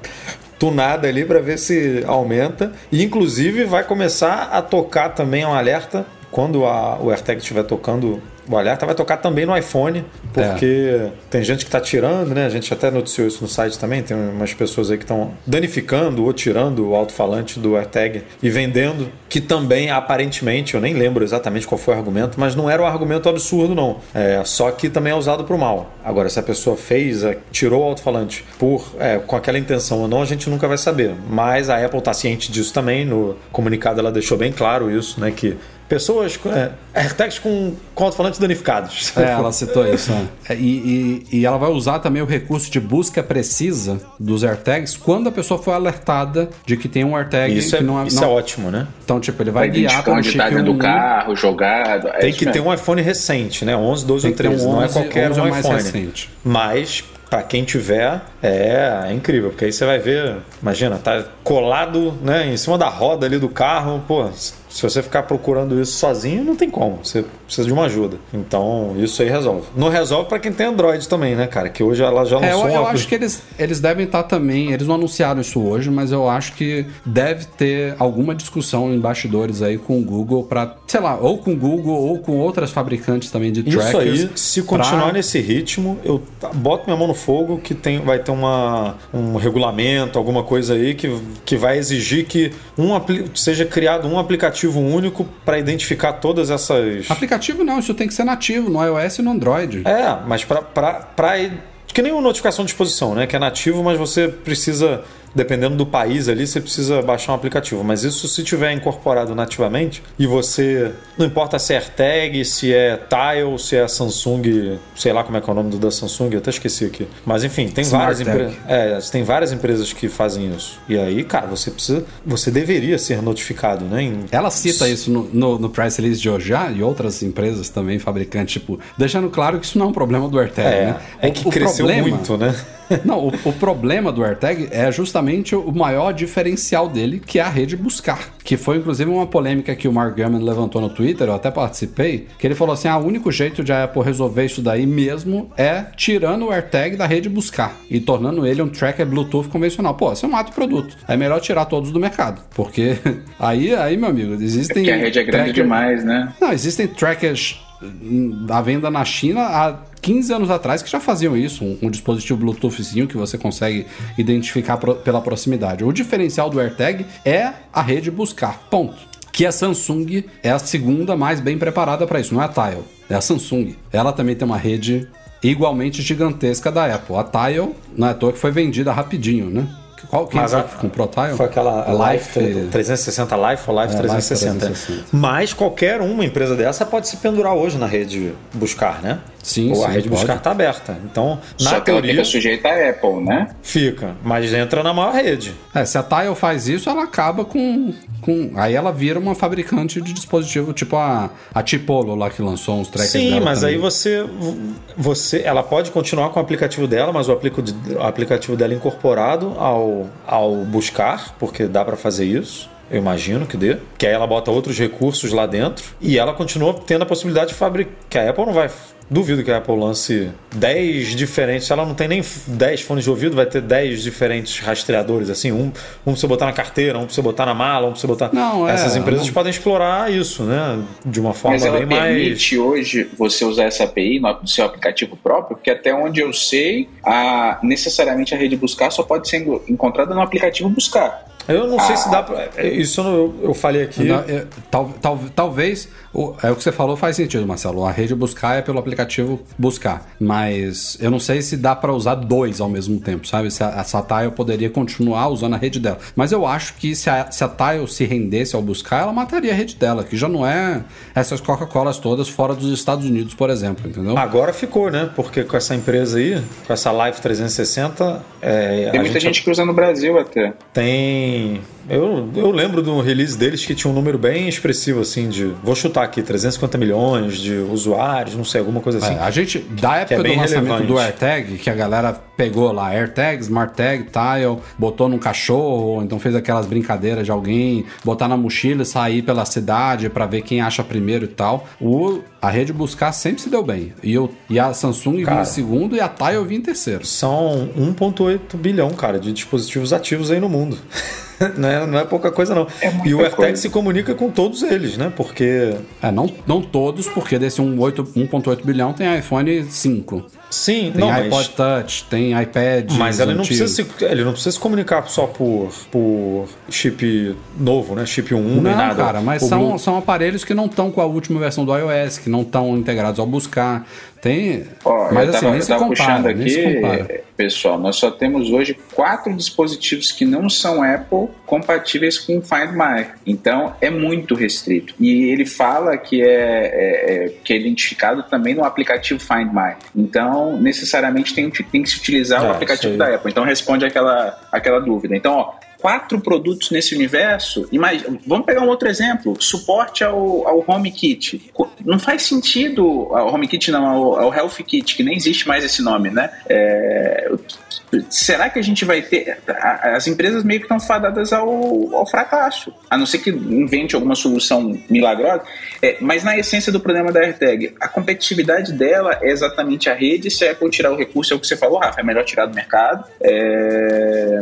tunada ali para ver se aumenta. E inclusive vai começar a tocar também um alerta quando a, o AirTag estiver tocando o alerta vai tocar também no iPhone, porque é. tem gente que está tirando, né? A gente até noticiou isso no site também. Tem umas pessoas aí que estão danificando ou tirando o alto-falante do AirTag e vendendo, que também aparentemente, eu nem lembro exatamente qual foi o argumento, mas não era um argumento absurdo, não. É, só que também é usado para o mal. Agora, se a pessoa fez, é, tirou o alto-falante por, é, com aquela intenção ou não, a gente nunca vai saber. Mas a Apple está ciente disso também. No comunicado ela deixou bem claro isso, né? Que pessoas, é, AirTags com, com alto-falantes danificados. É, ela citou isso. Né? É, e, e, e, ela vai usar também o recurso de busca precisa dos AirTags quando a pessoa for alertada de que tem um AirTag isso que é, não é. Isso não... é ótimo, né? Então, tipo, ele vai, vai guiar para onde está dentro um... do carro, jogado. É tem que ter um iPhone recente, né? 11, 12 ou 13. Um 11, não é qualquer um é iPhone. Recente. Mas para quem tiver, É, é incrível, porque aí você vai ver, imagina, tá colado né, em cima da roda ali do carro, pô, se você ficar procurando isso sozinho, não tem como. Você precisa de uma ajuda. Então, isso aí resolve. Não resolve para quem tem Android também, né, cara? Que hoje ela já lançou É, eu, eu acho que eles, eles devem estar também. Eles não anunciaram isso hoje, mas eu acho que deve ter alguma discussão em bastidores aí com o Google para, sei lá, ou com o Google ou com outras fabricantes também de Isso trackers. aí, se continuar pra- nesse ritmo, eu boto minha mão no fogo que tem, vai ter uma, um regulamento, alguma coisa aí que, que vai exigir que um, seja criado um aplicativo único para identificar todas essas. Aplicativo não, isso tem que ser nativo no iOS e no Android. É, mas pra. Que nem uma notificação de exposição, né? Que é nativo, mas você precisa, dependendo do país ali, você precisa baixar um aplicativo. Mas isso se tiver incorporado nativamente e você. Não importa se é AirTag, se é Tile, se é Samsung, sei lá como é que é o nome do da Samsung, eu até esqueci aqui. Mas enfim, tem Smart várias empresas. É, tem várias empresas que fazem isso. E aí, cara, você precisa. Você deveria ser notificado, né? Em- Ela cita isso no, no, no press release de hoje já, e outras empresas também, fabricantes, tipo, deixando claro que isso não é um problema do AirTag, É, né? é O- que o cresceu problema- muito, né? Não, o, o problema do AirTag é justamente o maior diferencial dele, que é a rede buscar. Que foi inclusive uma polêmica que o Mark Gurman levantou no Twitter, eu até participei, que ele falou assim: ah, o único jeito de a Apple resolver isso daí mesmo é tirando o AirTag da rede buscar e tornando ele um tracker Bluetooth convencional. Pô, isso é um ato produto. É melhor tirar todos do mercado. Porque *laughs* aí, aí meu amigo, existem. Porque a rede é grande tracker- demais, né? não, existem trackers à venda na China há 15 anos atrás que já faziam isso, um, um dispositivo Bluetoothzinho que você consegue identificar pro- pela proximidade. O diferencial do AirTag é a rede buscar, ponto. Que a Samsung é a segunda mais bem preparada para isso, não é a Tile, é a Samsung. Ela também tem uma rede igualmente gigantesca da Apple. A Tile, não é à toa que foi vendida rapidinho, né? Qual, quem Mas foi a- que comprou a Tile? Foi aquela Life. Life 360 Life ou Life É, 360. Life 360. Mas qualquer uma empresa dessa pode se pendurar hoje na rede buscar, né? Sim, Ou a sim, rede pode. buscar está aberta. Então, na Só que ela teoria, fica sujeita à Apple, né? fica, mas entra na maior rede. É, se a Tile faz isso, ela acaba com, com. Aí ela vira uma fabricante de dispositivo, tipo a, a Tipolo lá que lançou uns trackers Sim, dela mas também. aí você, você. Ela pode continuar com o aplicativo dela, mas o aplico- o aplicativo dela incorporado ao, ao buscar, porque dá para fazer isso. Eu imagino que dê. Que aí ela bota outros recursos lá dentro e ela continua tendo a possibilidade de fabricar. Que a Apple não vai. Duvido que a Apple lance 10 diferentes. Ela não tem nem 10 fones de ouvido, vai ter 10 diferentes rastreadores. Assim, um, um pra você botar na carteira, um pra você botar na mala, um pra você botar. Não, é, Essas empresas não- podem explorar isso, né? De uma forma Mas ela bem mais. permite hoje você usar essa API no seu aplicativo próprio, porque até onde eu sei, a, necessariamente a rede buscar só pode ser encontrada no aplicativo buscar. Eu não sei Ah. se dá pra. Isso eu, eu falei aqui. Não, é, tal, tal, talvez. O, é o que você falou faz sentido, Marcelo. A rede buscar é pelo aplicativo buscar. Mas eu não sei se dá pra usar dois ao mesmo tempo, sabe? Se a, essa Tile poderia continuar usando a rede dela. Mas eu acho que se a, se a Tile se rendesse ao buscar, ela mataria a rede dela, que já não é essas Coca-Colas todas fora dos Estados Unidos, por exemplo, entendeu? Agora ficou, né? Porque com essa empresa aí, com essa Live 360, é, Tem a muita gente gente que usa no Brasil até. tem. Eu, eu lembro do release deles que tinha um número bem expressivo, assim, de. Vou chutar aqui, 350 milhões de usuários, não sei, alguma coisa assim. É, a gente, da época bem do lançamento relevante. do AirTag, que a galera pegou lá AirTag, SmartTag, Tile, botou num cachorro, então fez aquelas brincadeiras de alguém botar na mochila e sair pela cidade pra ver quem acha primeiro e tal. O, a rede buscar sempre se deu bem. E, eu, e a Samsung vinha Cara. em segundo e a Tile vinha em terceiro. São 1,8 bilhão, cara, de dispositivos ativos aí no mundo. *laughs* *laughs* não, é, não é pouca coisa, não. É e o AirTag coisa. se comunica com todos eles, né? Porque. É, não, não todos, porque desse 1,8 1,8 bilhão tem iPhone 5. Sim, Tem não, iPod mas. Touch, tem iPad. Mas ele não, precisa se, ele não precisa se comunicar só por, por chip novo, né? Chip 1 nem Não, nada. cara, mas são, Blue- são aparelhos que não estão com a última versão do iOS, que não estão integrados ao buscar. Tem. Ó, mas assim, tava, nem eu se compara, puxando nem se aqui, compara. pessoal, nós só temos hoje quatro dispositivos que não são Apple compatíveis com o Find My. Então é muito restrito. E ele fala que é, é- é- que é identificado também no aplicativo Find My. Então, necessariamente tem, tem que se utilizar É, o aplicativo da Apple. Então responde aquela, aquela dúvida. Então, ó, quatro produtos nesse universo, imagina, vamos pegar um outro exemplo, suporte ao, ao HomeKit. Não faz sentido, ao HomeKit não, ao, ao Health Kit, que nem existe mais esse nome, né? É, será que a gente vai ter. As empresas meio que estão fadadas ao, ao fracasso, a não ser que invente alguma solução milagrosa. É, mas na essência do problema da AirTag, a competitividade dela é exatamente a rede. Se a Apple tirar o recurso, é o que você falou, Rafa, é melhor tirar do mercado. É...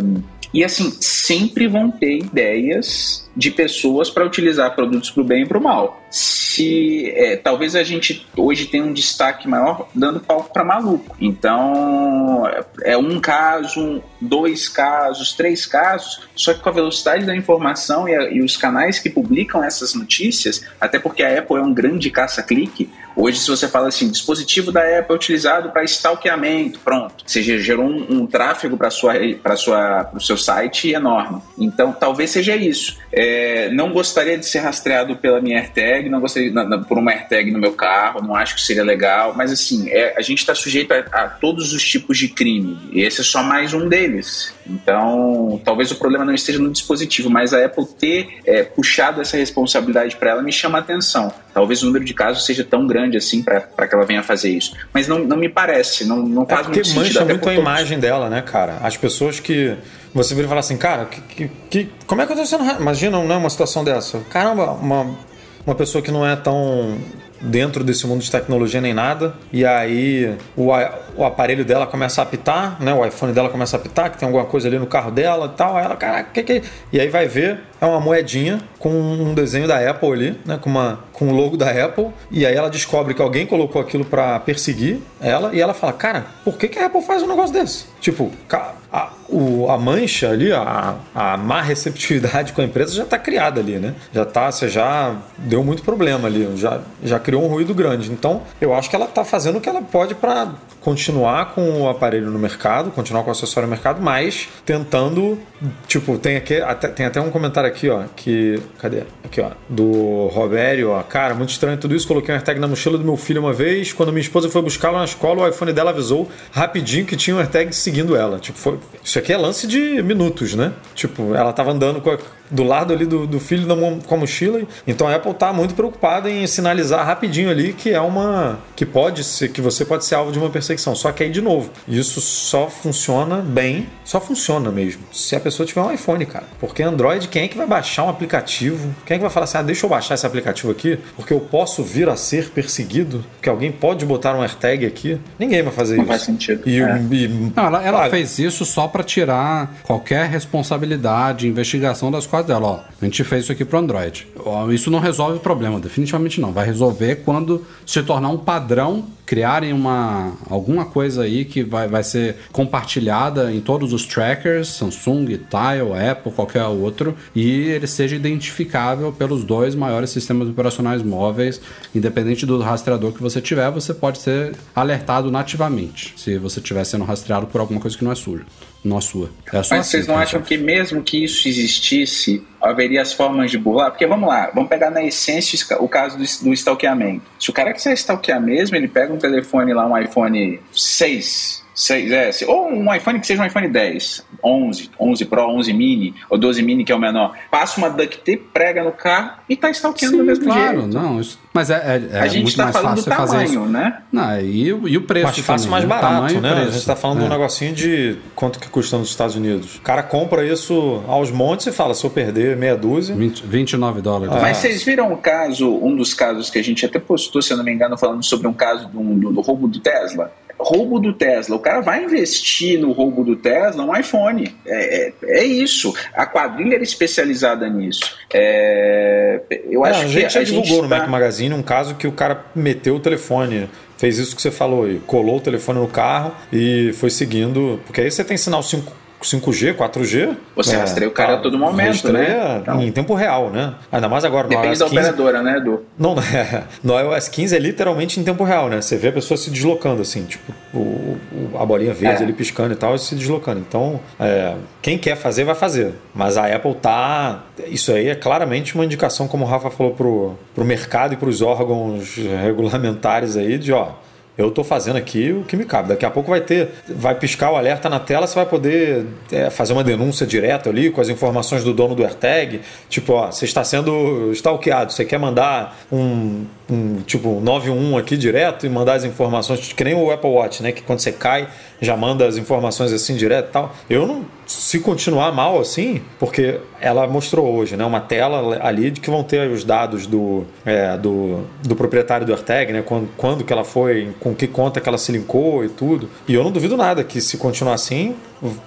E assim, sempre vão ter ideias de pessoas para utilizar produtos para o bem e para o mal. Se é, talvez a gente hoje tenha um destaque maior dando palco para maluco. Então é um caso, dois casos, três casos. Só que com a velocidade da informação e, a, e os canais que publicam essas notícias, até porque a Apple é um grande caça-clique. Hoje, se você fala assim, dispositivo da Apple utilizado para stalkeamento, pronto, você gerou um, um tráfego para sua, para sua, o seu site enorme. Então, talvez seja isso. É, não gostaria de ser rastreado pela minha AirTag, não gostaria na, na, por uma AirTag no meu carro, não acho que seria legal, mas assim, é, a gente está sujeito a, a, todos os tipos de crime, e esse é só mais um deles. Então, talvez o problema não esteja no dispositivo, mas a Apple ter é, puxado essa responsabilidade para ela me chama a atenção. Talvez o número de casos seja tão grande assim para que ela venha fazer isso. Mas não, não me parece, não, não faz é porque muito mancha muito a imagem dela, né, cara? As pessoas que você vira e fala assim, cara, que, que, que, como é que eu tô sendo. Imagina né, uma situação dessa. Caramba, uma, uma pessoa que não é tão dentro desse mundo de tecnologia nem nada, e aí o, o aparelho dela começa a apitar, né? O iPhone dela começa a apitar, que tem alguma coisa ali no carro dela e tal. Aí ela, caraca, que que é? E aí vai ver, é uma moedinha com um desenho da Apple ali, né? Com, uma, com o logo da Apple. E aí ela descobre que alguém colocou aquilo para perseguir ela, e ela fala, cara, por que, que a Apple faz um negócio desse? Tipo, a, o, a mancha ali, a, a má receptividade com a empresa já está criada ali, né? Já tá, você já deu muito problema ali, já, já criou um ruído grande. Então, eu acho que ela está fazendo o que ela pode para continuar com o aparelho no mercado, continuar com o acessório no mercado, mas tentando, tipo, tem aqui, até, tem até um comentário aqui, ó, que, cadê? Aqui, ó, do Robério, ó, cara, muito estranho tudo isso, coloquei um AirTag na mochila do meu filho uma vez, quando minha esposa foi buscá-lo na escola, o iPhone dela avisou rapidinho que tinha um AirTag seguindo ela, tipo, foi, isso aqui é lance de minutos, né? Tipo, ela tava andando com a do lado ali do, do filho da, com a mochila. Então a Apple está muito preocupada em sinalizar rapidinho ali que é uma. que pode ser, que você pode ser alvo de uma perseguição. Só que aí, de novo, isso só funciona bem, só funciona mesmo. Se a pessoa tiver um iPhone, cara. Porque Android, quem é que vai baixar um aplicativo? Quem é que vai falar assim, ah, deixa eu baixar esse aplicativo aqui, porque eu posso vir a ser perseguido? Que alguém pode botar um AirTag aqui? Ninguém vai fazer Não isso. faz sentido. E, É. e- Não, ela, ela fez isso só pra tirar qualquer responsabilidade, investigação das coisas dela. Ó, a gente fez isso aqui pro Android. Isso não resolve o problema, definitivamente não. Vai resolver quando se tornar um padrão, criarem uma alguma coisa aí que vai, vai ser compartilhada em todos os trackers, Samsung, Tile, Apple, qualquer outro, e ele seja identificável pelos dois maiores sistemas operacionais móveis, independente do rastreador que você tiver, você pode ser alertado nativamente, se você estiver sendo rastreado por alguma coisa que não é suja, não é sua. É Mas assim vocês não que acham que mesmo que isso existisse, haveria as formas de burlar? Porque vamos lá, vamos pegar na essência o caso do, do stalkeamento. Se o cara quiser stalkear mesmo, ele pega um telefone lá, um iPhone 6, 6S, ou um iPhone que seja um iPhone 10, 11, 11 Pro, 11 Mini, ou 12 Mini que é o menor, passa uma duct tape, prega no carro e tá stalkeando do Sim, mesmo claro, jeito. não, isso- mas é, é, é a gente muito tá mais falando do fácil você fazer isso. tamanho, né? Não, e, o- e o preço mais fácil, também, mais né? barato, Tamanho e né? A preço. gente tá falando de É. um negocinho de quanto que custa nos Estados Unidos. O cara compra isso aos montes e fala, se eu perder meia dúzia... 20, 29 dólares. Mas vocês viram o caso, um dos casos que a gente até postou, se eu não me engano, falando sobre um caso do, do- do roubo do Tesla? Roubo do Tesla. O cara vai investir no roubo do Tesla um iPhone. É, é, é isso. A quadrilha era especializada nisso. É, eu É, acho a que gente já a divulgou gente no tá- Mac Magazine um caso que o cara meteu o telefone, fez isso que você falou, e colou o telefone no carro e foi seguindo. Porque aí você tem sinal 5, 5G, 4G. Você rastreia o cara a todo momento, né? Então- em tempo real, né? Ainda mais agora Depende da 15. operadora, né, Edu? Não, é, *laughs* no iOS 15 é literalmente em tempo real, né? Você vê a pessoa se deslocando, assim, tipo, o, o- a bolinha verde É. ali piscando e tal, e se deslocando. Então, é, quem quer fazer, vai fazer. Mas a Apple tá. Isso aí é claramente uma indicação, como o Rafa falou, pro, pro mercado e pros órgãos regulamentares aí, de ó. Eu tô fazendo aqui o que me cabe. Daqui a pouco vai ter, vai piscar o alerta na tela, você vai poder é, fazer uma denúncia direta ali com as informações do dono do AirTag. Tipo, ó, você está sendo stalkeado, você quer mandar um, um tipo um 91 aqui direto e mandar as informações, que nem o Apple Watch, né? Que quando você cai, já manda as informações assim direto e tal. Eu não. Se continuar mal assim, porque ela mostrou hoje, né? Uma tela ali de que vão ter os dados do, é, do, do proprietário do AirTag, né? Quando, quando que ela foi, com que conta que ela se linkou e tudo. E eu não duvido nada que se continuar assim,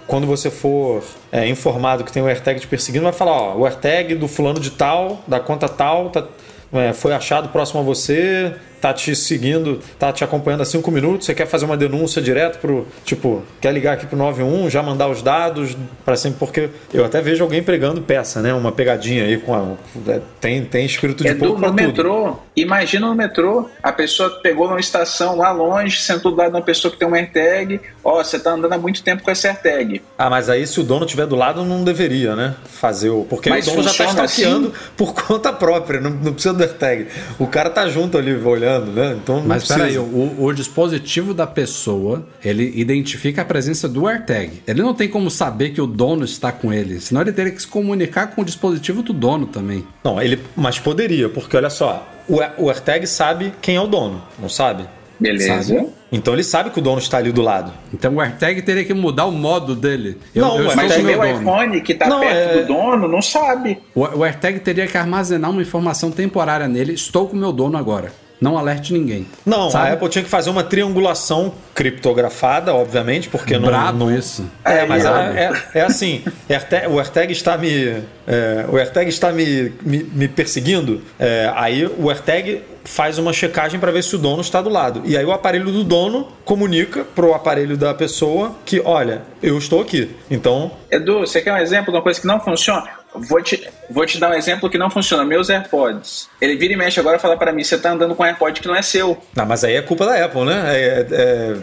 quando você for é, informado que tem o AirTag te perseguindo, vai falar, ó, o AirTag do fulano de tal, da conta tal, tá, é, foi achado próximo a você, tá te seguindo, tá te acompanhando há cinco minutos, você quer fazer uma denúncia direto pro, tipo, quer ligar aqui pro 91, já mandar os dados para sempre, porque eu até vejo alguém pregando peça, né? Uma pegadinha aí com a, é, tem tem escrito de Edu, pouco no tudo. metrô, imagina no metrô, a pessoa pegou numa estação lá longe, sentou do lado de uma pessoa que tem um AirTag, ó, você tá andando há muito tempo com esse AirTag. Ah, mas aí se o dono tiver do lado, não deveria, né? Fazer o. Porque Mas o dono já tá funciona stalkeando por *laughs* conta própria, não, não precisa do AirTag. O cara tá junto ali olhando, né? Então não Mas peraí, o, o dispositivo da pessoa, ele identifica a presença do AirTag. Ele não tem como saber que o dono está com ele, senão ele teria que se comunicar com o dispositivo do dono também. Não, ele. Mas poderia, porque olha só, o, o AirTag sabe quem é o dono, não sabe? Beleza. Sabe? Então ele sabe que o dono está ali do lado. Então o AirTag teria que mudar o modo dele. Não, estou Mas o meu dono. iPhone que tá Não, perto é- do dono não sabe. O, o AirTag teria que armazenar uma informação temporária nele. Estou com o meu dono agora. Não alerte ninguém. Não, Sabe? a Apple tinha que fazer uma triangulação criptografada, obviamente, porque não. Brabo não- isso. É, mas Brabo. é, é, é assim, *laughs* o AirTag está me. é, o AirTag está me, me, me perseguindo. é, aí o AirTag faz uma checagem para ver se o dono está do lado. E aí o aparelho do dono comunica pro aparelho da pessoa que, olha, eu estou aqui. Então, Edu, você quer um exemplo de uma coisa que não funciona? Vou te, vou te dar um exemplo que não funciona. Meus AirPods. Ele vira e mexe agora e fala pra mim: você tá andando com um AirPod que não é seu. não, mas aí é culpa da Apple, né? É, é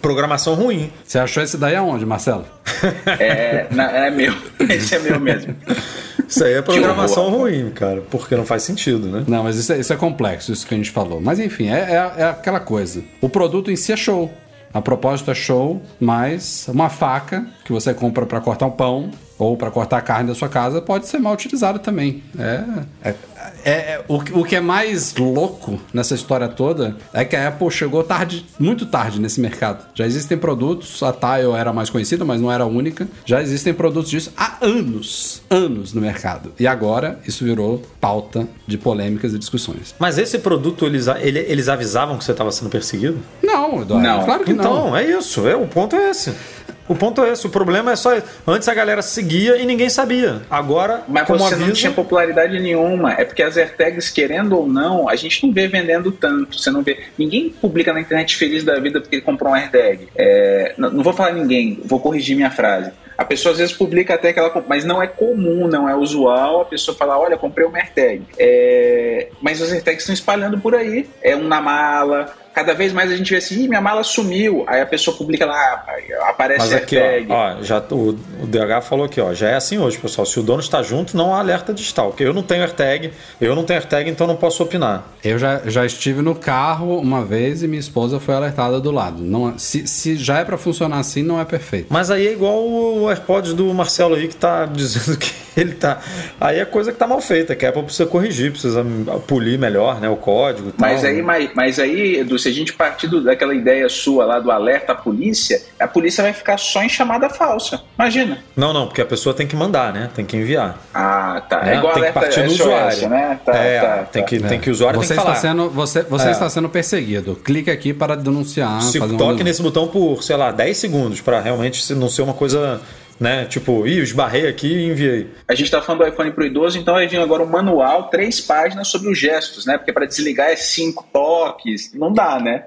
programação ruim. Você achou esse daí aonde, Marcelo? É, na- é meu. *laughs* Esse é meu mesmo. Isso aí é programação ruim, cara, porque não faz sentido, né? Não, mas isso é, isso é complexo, isso que a gente falou. Mas enfim, é, é- é aquela coisa. O produto em si é show. A propósito é show, mas uma faca que você compra para cortar um pão ou para cortar a carne da sua casa pode ser mal utilizado também. É, é, é- é- o, que- o que é mais louco nessa história toda é que a Apple chegou tarde, muito tarde nesse mercado. Já existem produtos, a Tile era mais conhecida, mas não era a única. Já existem produtos disso há anos, anos no mercado. E agora isso virou pauta de polêmicas e discussões. Mas esse produto, eles, ele- eles avisavam que você estava sendo perseguido? Não, Eduardo, Não. claro que não. Então, é isso. É, o ponto é esse. O ponto é esse. O problema é só. Antes a galera seguia e ninguém sabia. Agora, Mas como você aviso. não tinha popularidade nenhuma. É porque as AirTags, querendo ou não, a gente não vê vendendo tanto. Você não vê. Ninguém publica na internet feliz da vida porque ele comprou um AirTag. É, não, não vou falar ninguém, vou corrigir minha frase. A pessoa às vezes publica até que ela. Mas não é comum, não é usual a pessoa falar: olha, comprei um AirTag. É, mas os AirTags estão espalhando por aí. É um na mala. Cada vez mais a gente vê assim, Ih, minha mala sumiu. Aí a pessoa publica lá, aparece Mas aqui, ó, ó, já, o, o DH falou aqui, ó, já é assim hoje, pessoal. Se o dono está junto, não há alerta de stalk. Eu não tenho AirTag, eu não tenho AirTag, então não posso opinar. Eu já, já estive no carro uma vez e minha esposa foi alertada do lado. Não, se, se já é pra funcionar assim, não é perfeito. Mas aí é igual o AirPods do Marcelo aí que tá dizendo que *laughs* ele tá. Aí é coisa que tá mal feita, que a Apple precisa corrigir, precisa polir melhor, né? O código e tal. Mas aí, mas, mas aí, Edu, se a gente partir do- daquela ideia sua lá do alerta à polícia, a polícia vai ficar só em chamada falsa. Imagina. Não, não, porque a pessoa tem que mandar, né? Tem que enviar. Ah, tá. né? É igual tem que partir do SOS, usuário. né? Tá, é, tá, tem, tá. que, tem que o usuário você tem que está falar. sendo você, você É. está sendo perseguido. Clique aqui para denunciar. Se toque denúncia. nesse botão por, sei lá, 10 segundos, pra realmente se- não ser uma coisa, né? Tipo, ih, eu esbarrei aqui e enviei. A gente tá falando do iPhone pro idoso, então vai vir agora um manual, três páginas sobre os gestos, né? Porque para desligar é cinco toques. Não dá, né?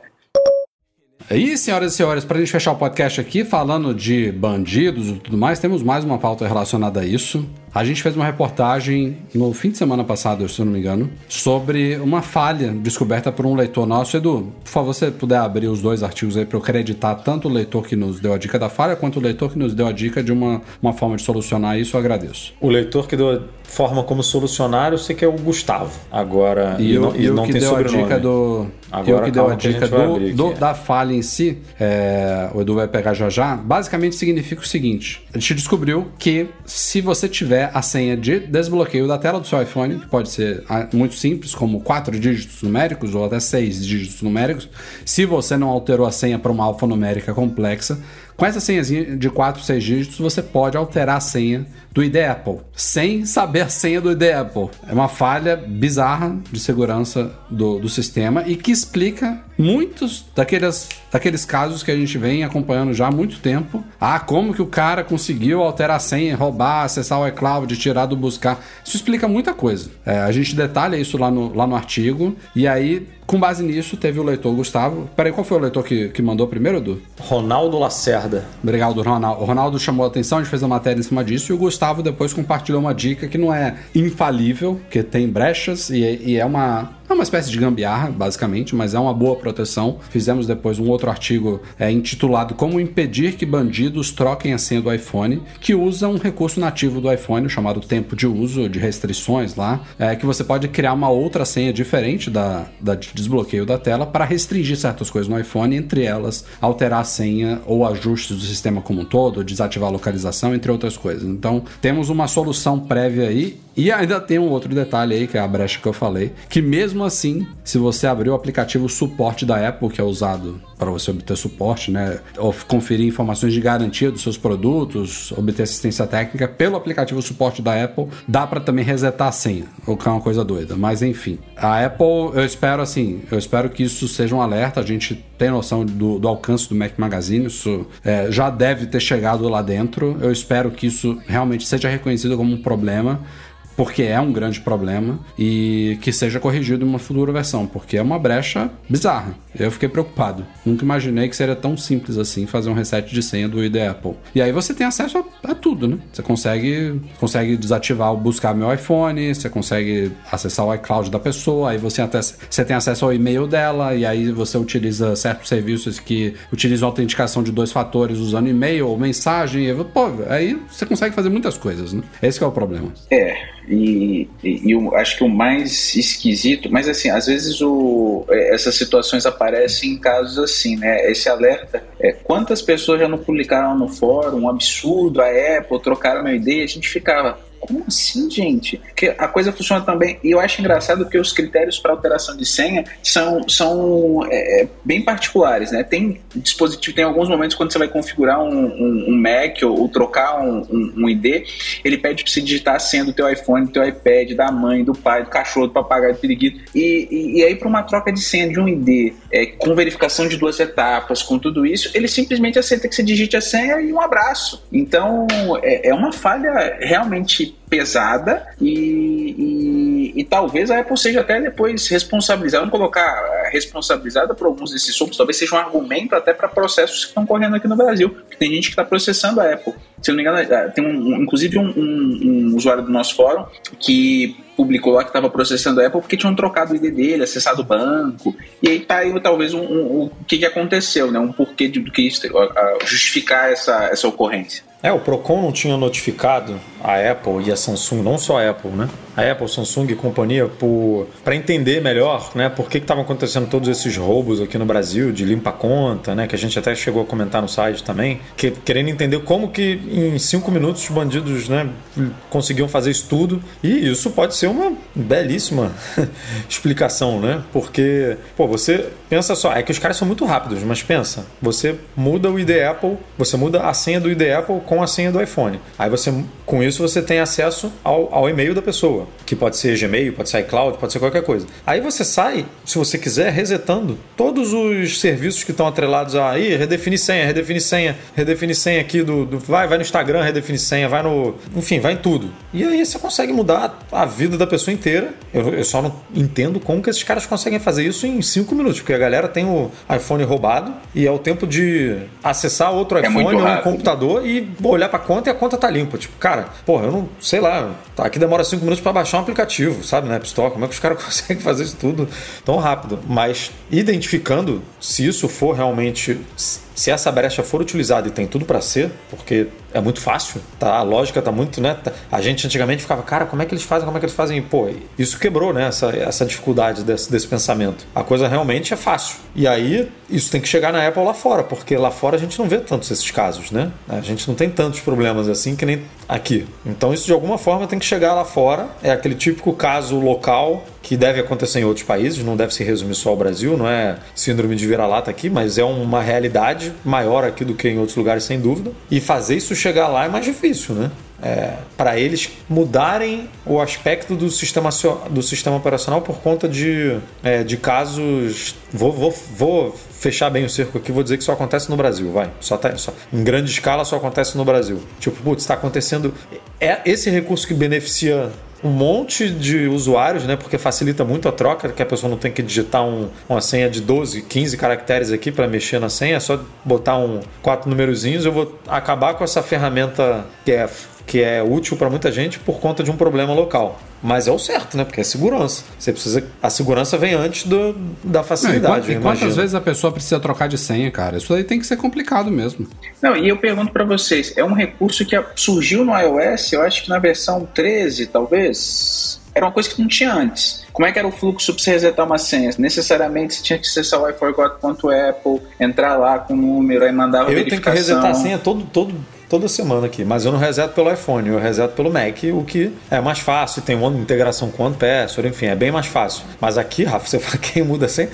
E, senhoras e senhores, para a gente fechar o podcast aqui, falando de bandidos e tudo mais, temos mais uma pauta relacionada a isso. A gente fez uma reportagem no fim de semana passado, se eu não me engano, sobre uma falha descoberta por um leitor nosso. Edu, por favor, você puder abrir os dois artigos aí para eu acreditar tanto o leitor que nos deu a dica da falha quanto o leitor que nos deu a dica de uma, uma forma de solucionar isso, eu agradeço. O leitor que deu a forma como solucionar, eu sei que é o Gustavo. Agora, e, e, não, e que tem deu sobrenome. a dica do. Agora, eu que deu a dica a do, do da falha em si, é, o Edu vai pegar já já, basicamente significa o seguinte: a gente descobriu que se você tiver a senha de desbloqueio da tela do seu iPhone, que pode ser ah, muito simples, como quatro dígitos numéricos ou até seis dígitos numéricos, se você não alterou a senha para uma alfanumérica complexa, com essa senhazinha de 4, 6 dígitos, você pode alterar a senha do ID Apple, sem saber a senha do ID Apple. É uma falha bizarra de segurança do, do sistema e que explica muitos daqueles, daqueles casos que a gente vem acompanhando já há muito tempo. Ah, como que o cara conseguiu alterar a senha, roubar, acessar o iCloud, tirar do buscar. Isso explica muita coisa. É, a gente detalha isso lá no, lá no artigo e aí com base nisso, teve o leitor Gustavo. Peraí, qual foi o leitor que, que mandou primeiro, Edu? Ronaldo Lacerda. Obrigado, Ronaldo. O Ronaldo chamou a atenção, a gente fez a matéria em cima disso, e o Gustavo depois compartilhou uma dica que não é infalível, que tem brechas e, e é uma é uma espécie de gambiarra, basicamente, mas é uma boa proteção. Fizemos depois um outro artigo é, intitulado Como impedir que bandidos troquem a senha do iPhone, que usa um recurso nativo do iPhone chamado tempo de uso, de restrições lá, é, que você pode criar uma outra senha diferente da, da de desbloqueio da tela para restringir certas coisas no iPhone, entre elas alterar a senha ou ajustes do sistema como um todo, desativar a localização, entre outras coisas. Então, temos uma solução prévia aí e ainda tem um outro detalhe aí, que é a brecha que eu falei, que mesmo assim, se você abrir o aplicativo suporte da Apple, que é usado para você obter suporte, né, ou conferir informações de garantia dos seus produtos, obter assistência técnica pelo aplicativo suporte da Apple, dá para também resetar a senha, o que é uma coisa doida, mas enfim. A Apple, eu espero assim, eu espero que isso seja um alerta, a gente tem noção do, do alcance do Mac Magazine, isso é, já deve ter chegado lá dentro, eu espero que isso realmente seja reconhecido como um problema, porque é um grande problema e que seja corrigido em uma futura versão, porque é uma brecha bizarra. Eu fiquei preocupado. Nunca imaginei que seria tão simples assim fazer um reset de senha do ID Apple. E aí você tem acesso a, a tudo, né? Você consegue, consegue desativar o buscar meu iPhone, você consegue acessar o iCloud da pessoa, aí você, até, você tem acesso ao e-mail dela, e aí você utiliza certos serviços que utilizam autenticação de dois fatores usando e-mail ou mensagem. E, pô, aí você consegue fazer muitas coisas, né? Esse é o problema. É. E, e, e eu acho que o mais esquisito, mas assim, às vezes o, é, essas situações aparecem em casos assim, né? Esse alerta, é, quantas pessoas já não publicaram no fórum, um absurdo, a Apple trocaram meu ID, a gente ficava, como assim, gente? Porque a coisa funciona também. E eu acho engraçado que os critérios para alteração de senha são, são é, é, bem particulares, né? Tem dispositivo, tem alguns momentos quando você vai configurar um, um, um Mac ou, ou trocar um, um, ID, ele pede para você digitar a senha do teu iPhone, do teu iPad, da mãe, do pai, do cachorro, do papagaio, do periquito. E, e, e aí, para uma troca de senha de um ID, é, com verificação de duas etapas, com tudo isso, ele simplesmente aceita que você digite a senha e um abraço. Então, é, é uma falha realmente pesada e, e, e, talvez a Apple seja até depois responsabilizada, vamos colocar eh, responsabilizada por alguns desses sopros, talvez seja um argumento até para processos que estão correndo aqui no Brasil, porque tem gente que está processando a Apple. Se eu não me engano, eh, tem um, inclusive um, um, um usuário do nosso fórum que publicou lá que estava processando a Apple porque tinham trocado o ID dele, acessado o banco. E aí tá aí talvez um, um, o que, que aconteceu, né? Um porquê de, do que isso, justificar essa, essa ocorrência. É, o Procon não tinha notificado a Apple e a Samsung, não só a Apple, né? A Apple, Samsung e companhia para entender melhor, né, por que estavam acontecendo todos esses roubos aqui no Brasil de limpa conta, né, que a gente até chegou a comentar no site também, que, querendo entender como que em cinco minutos os bandidos, né, conseguiam fazer isso tudo. E isso pode ser uma belíssima *laughs* explicação, né? Porque, pô, você pensa só, é que os caras são muito rápidos, mas pensa, você muda o ID Apple, você muda a senha do ID Apple com a senha do iPhone. Aí você, com isso, você tem acesso ao, ao e-mail da pessoa, que pode ser Gmail, pode ser iCloud, pode ser qualquer coisa. Aí você sai, se você quiser, resetando todos os serviços que estão atrelados a aí, redefinir senha, redefinir senha, redefinir senha aqui do, do vai, vai no Instagram, redefinir senha, vai no, enfim, vai em tudo. E aí você consegue mudar a vida da pessoa inteira. Eu, eu só não entendo como que esses caras conseguem fazer isso em 5 minutos, porque a galera tem o iPhone roubado e é o tempo de acessar outro é iPhone ou um computador e olhar para a conta e a conta tá limpa. Tipo, cara, Porra, eu não sei lá. Tá, aqui demora cinco minutos para baixar um aplicativo, sabe, na App Store. Como é que os *laughs* caras conseguem fazer isso tudo tão rápido? Mas identificando se isso for realmente se essa brecha for utilizada e tem tudo para ser, porque é muito fácil, tá? A lógica tá muito, né? A gente antigamente ficava, cara, como é que eles fazem? Como é que eles fazem? E, pô, isso quebrou, né? Essa, essa dificuldade desse, desse pensamento. A coisa realmente é fácil. E aí, isso tem que chegar na Apple lá fora, porque lá fora a gente não vê tantos esses casos, né? A gente não tem tantos problemas assim que nem aqui. Então, isso de alguma forma tem que chegar lá fora. É aquele típico caso local que deve acontecer em outros países, não deve se resumir só ao Brasil, não é síndrome de vira-lata aqui, mas é uma realidade maior aqui do que em outros lugares, sem dúvida. E fazer isso chegar lá é mais difícil, né? É, para eles mudarem o aspecto do sistema, do sistema operacional por conta de, é, de casos. Vou, vou, vou fechar bem o cerco aqui, vou dizer que só acontece no Brasil, vai. Só, tá, só em grande escala só acontece no Brasil. Tipo, putz, está acontecendo. É esse recurso que beneficia um monte de usuários, né? Porque facilita muito a troca, que a pessoa não tem que digitar um, uma senha de 12, 15 caracteres aqui para mexer na senha, é só botar um quatro numerozinhos. Eu vou acabar com essa ferramenta que é que é útil para muita gente por conta de um problema local. Mas é o certo, né? Porque é segurança. Você precisa. A segurança vem antes do, da facilidade. Não, e, quantas vezes a pessoa precisa trocar de senha, cara? Isso aí tem que ser complicado mesmo. Não, e eu pergunto para vocês: é um recurso que surgiu no iOS, eu acho que na versão 13, talvez? Era uma coisa que não tinha antes. Como é que era o fluxo para você resetar uma senha? Necessariamente você tinha que acessar o iForgot.apple, entrar lá com o número, aí mandar a eu verificação. Eu tenho que resetar a senha todo, todo, toda semana aqui, mas eu não reseto pelo iPhone, eu reseto pelo Mac, o que é mais fácil, tem uma integração com o OnePassword, enfim, é bem mais fácil. Mas aqui, Rafa, *laughs* você fala quem muda assim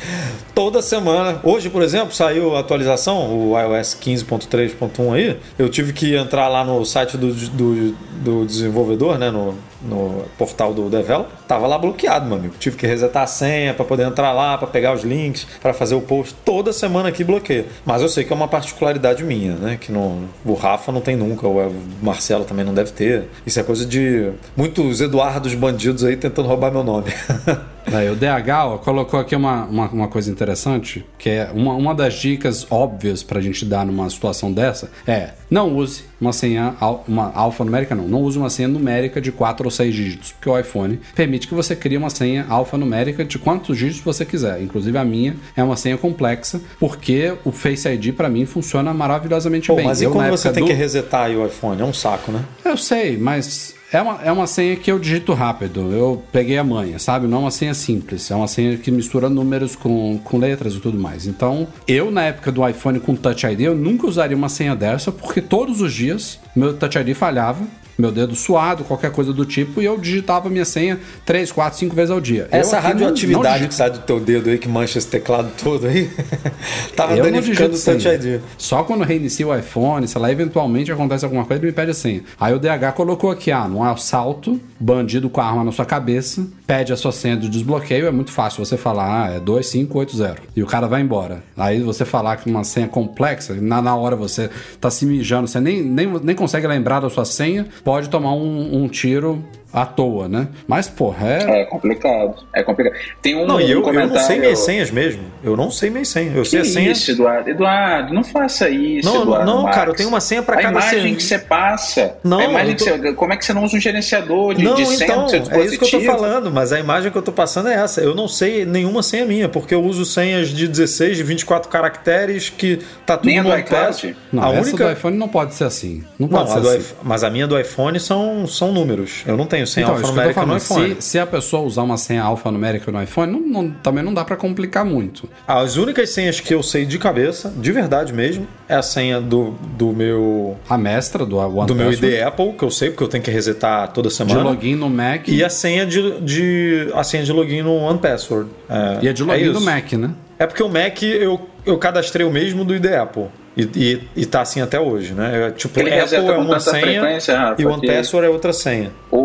toda semana. Hoje, por exemplo, saiu a atualização, o iOS 15.3.1 aí, eu tive que entrar lá no site do, do, do desenvolvedor, né, no, no portal do Develop, tava lá bloqueado, meu amigo. Tive que resetar a senha para poder entrar lá, para pegar os links, para fazer o post. Toda semana aqui bloqueia. Mas eu sei que é uma particularidade minha, né? Que no, o Rafa não tem nunca, o Marcelo também não deve ter. Isso é coisa de muitos Eduardos bandidos aí tentando roubar meu nome. *laughs* Aí, o DH ó, colocou aqui uma, uma, uma, coisa interessante, que é uma, uma das dicas óbvias para a gente dar numa situação dessa é não use uma senha, uma alfanumérica não, não use uma senha numérica de 4 ou 6 dígitos, porque o iPhone permite que você crie uma senha alfanumérica de quantos dígitos você quiser. Inclusive a minha é uma senha complexa, porque o Face ID para mim funciona maravilhosamente Pô, bem. Mas e quando você tem do... que resetar o iPhone? É um saco, né? Eu sei, mas é uma, é uma senha que eu digito rápido. Eu peguei a manha, sabe? Não é uma senha simples. É uma senha que mistura números com, com letras e tudo mais. Então, eu, na época do iPhone com Touch ID, eu nunca usaria uma senha dessa, porque todos os dias meu Touch ID falhava meu dedo suado, qualquer coisa do tipo, e eu digitava minha senha 3, 4, 5 vezes ao dia. Essa radioatividade não, não que sai do teu dedo aí, que mancha esse teclado todo aí, *laughs* tava eu danificando o Touch ID. Só quando reinicia o iPhone, sei lá, eventualmente acontece alguma coisa, ele me pede a senha. Aí o DH colocou aqui, ah, num assalto, bandido com a arma na sua cabeça, pede a sua senha do desbloqueio, é muito fácil você falar, ah, é 2580. E o cara vai embora. Aí você falar que uma senha complexa, na, na hora você tá se mijando, você nem, nem, nem consegue lembrar da sua senha, pode tomar um, um tiro à toa, né? Mas, porra, é. É complicado. É complicado. Tem um. Não, e eu, um comentário... eu não sei minhas senhas mesmo. Eu não sei minhas senhas. Eu que sei a senha. Isso, Eduardo. Eduardo, não faça isso. Não, Eduardo, não, cara, eu tenho uma senha para cada senha. A imagem que você passa. Não, a imagem tô... que você... Como é que você não usa um gerenciador de, não, de senha então? É isso que eu tô falando, mas a imagem que eu tô passando é essa. Eu não sei nenhuma senha minha, porque eu uso senhas de 16, de 24 caracteres, que tá tudo Nem no iCloud? Não, a única... do iPhone não pode ser assim. Não pode não, ser assim. Mas a minha do iPhone são, são números. Eu não tenho senha então, alfanumérica no iPhone. Se, se, a pessoa usar uma senha alfanumérica no iPhone, não, não, também não dá para complicar muito. As únicas senhas que eu sei de cabeça, de verdade mesmo, é a senha do, do meu. A mestra do One Do meu ID Apple, que eu sei, porque eu tenho que resetar toda semana. De login no Mac. E a senha de, de a senha de login no OnePassword. É, e a de login é do Mac, né? É porque o Mac eu, eu cadastrei o mesmo do ID Apple. E, e, e tá assim até hoje, né? É, tipo, Ele Apple é uma senha e o OnePassword é outra senha. O,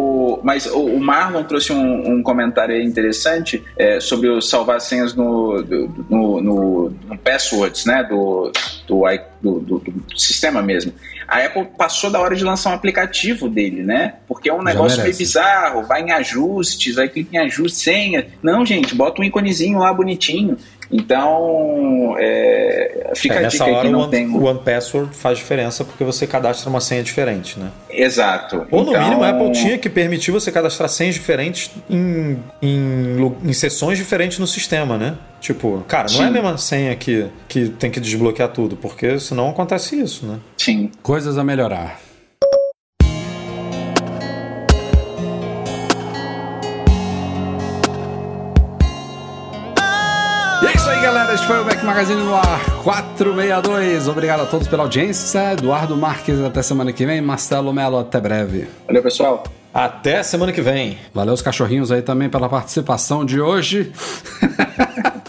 mas o, o Marlon trouxe um, um comentário interessante é, sobre o salvar senhas no, no, no, no, passwords, né? Do, do, do, do, do sistema mesmo. A Apple passou da hora de lançar um aplicativo dele, né? Porque é um negócio meio bizarro, vai em ajustes, aí clica em ajuste, senha. Não, gente, bota um íconezinho lá bonitinho. Então, é, fica é, a dica aí que não o tem. O One Password faz diferença porque você cadastra uma senha diferente, né? Exato. Ou no então... mínimo, a Apple tinha que permitir você cadastrar senhas diferentes em, em, em sessões diferentes no sistema, né? Tipo, cara, não Sim. é a mesma senha que, que tem que desbloquear tudo, porque senão acontece isso, né? Sim. Coisas a melhorar. galera, este foi o Mac Magazine no ar 462. Obrigado a todos pela audiência. Eduardo Marques, até semana que vem. Marcelo Melo, até breve. Valeu, pessoal. Até semana que vem. Valeu os cachorrinhos aí também pela participação de hoje. *laughs*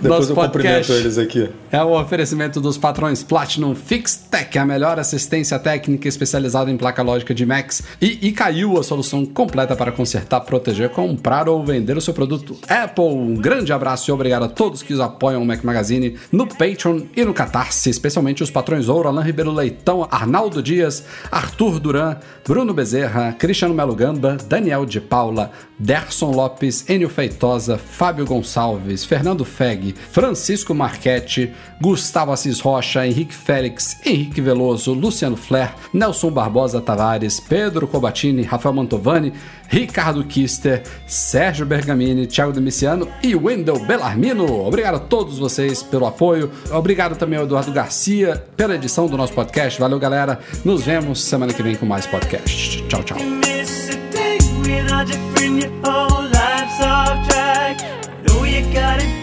Depois Nosso eu cumprimento eles aqui. É o oferecimento dos patrões Platinum FixTech, a melhor assistência técnica especializada em placa lógica de Macs. E Icaiu, a solução completa para consertar, proteger, comprar ou vender o seu produto Apple. Um grande abraço e obrigado a todos que apoiam o Mac Magazine no Patreon e no Catarse, especialmente os patrões Ouro, Alain Ribeiro Leitão, Arnaldo Dias, Arthur Duran, Bruno Bezerra, Cristiano Melo Gamba, Daniel de Paula, Derson Lopes, Enio Feitosa, Fábio Gonçalves, Fernando Feg, Francisco Marchetti, Gustavo Assis Rocha, Henrique Félix, Henrique Veloso, Luciano Flair, Nelson Barbosa Tavares, Pedro Cobatini, Rafael Mantovani, Ricardo Kister, Sérgio Bergamini, Thiago Demiciano e Wendel Bellarmino. Obrigado a todos vocês pelo apoio. Obrigado também ao Eduardo Garcia pela edição do nosso podcast. Valeu, galera. Nos vemos semana que vem com mais podcast. Tchau, tchau. been a different your whole life's off track. Know you got it.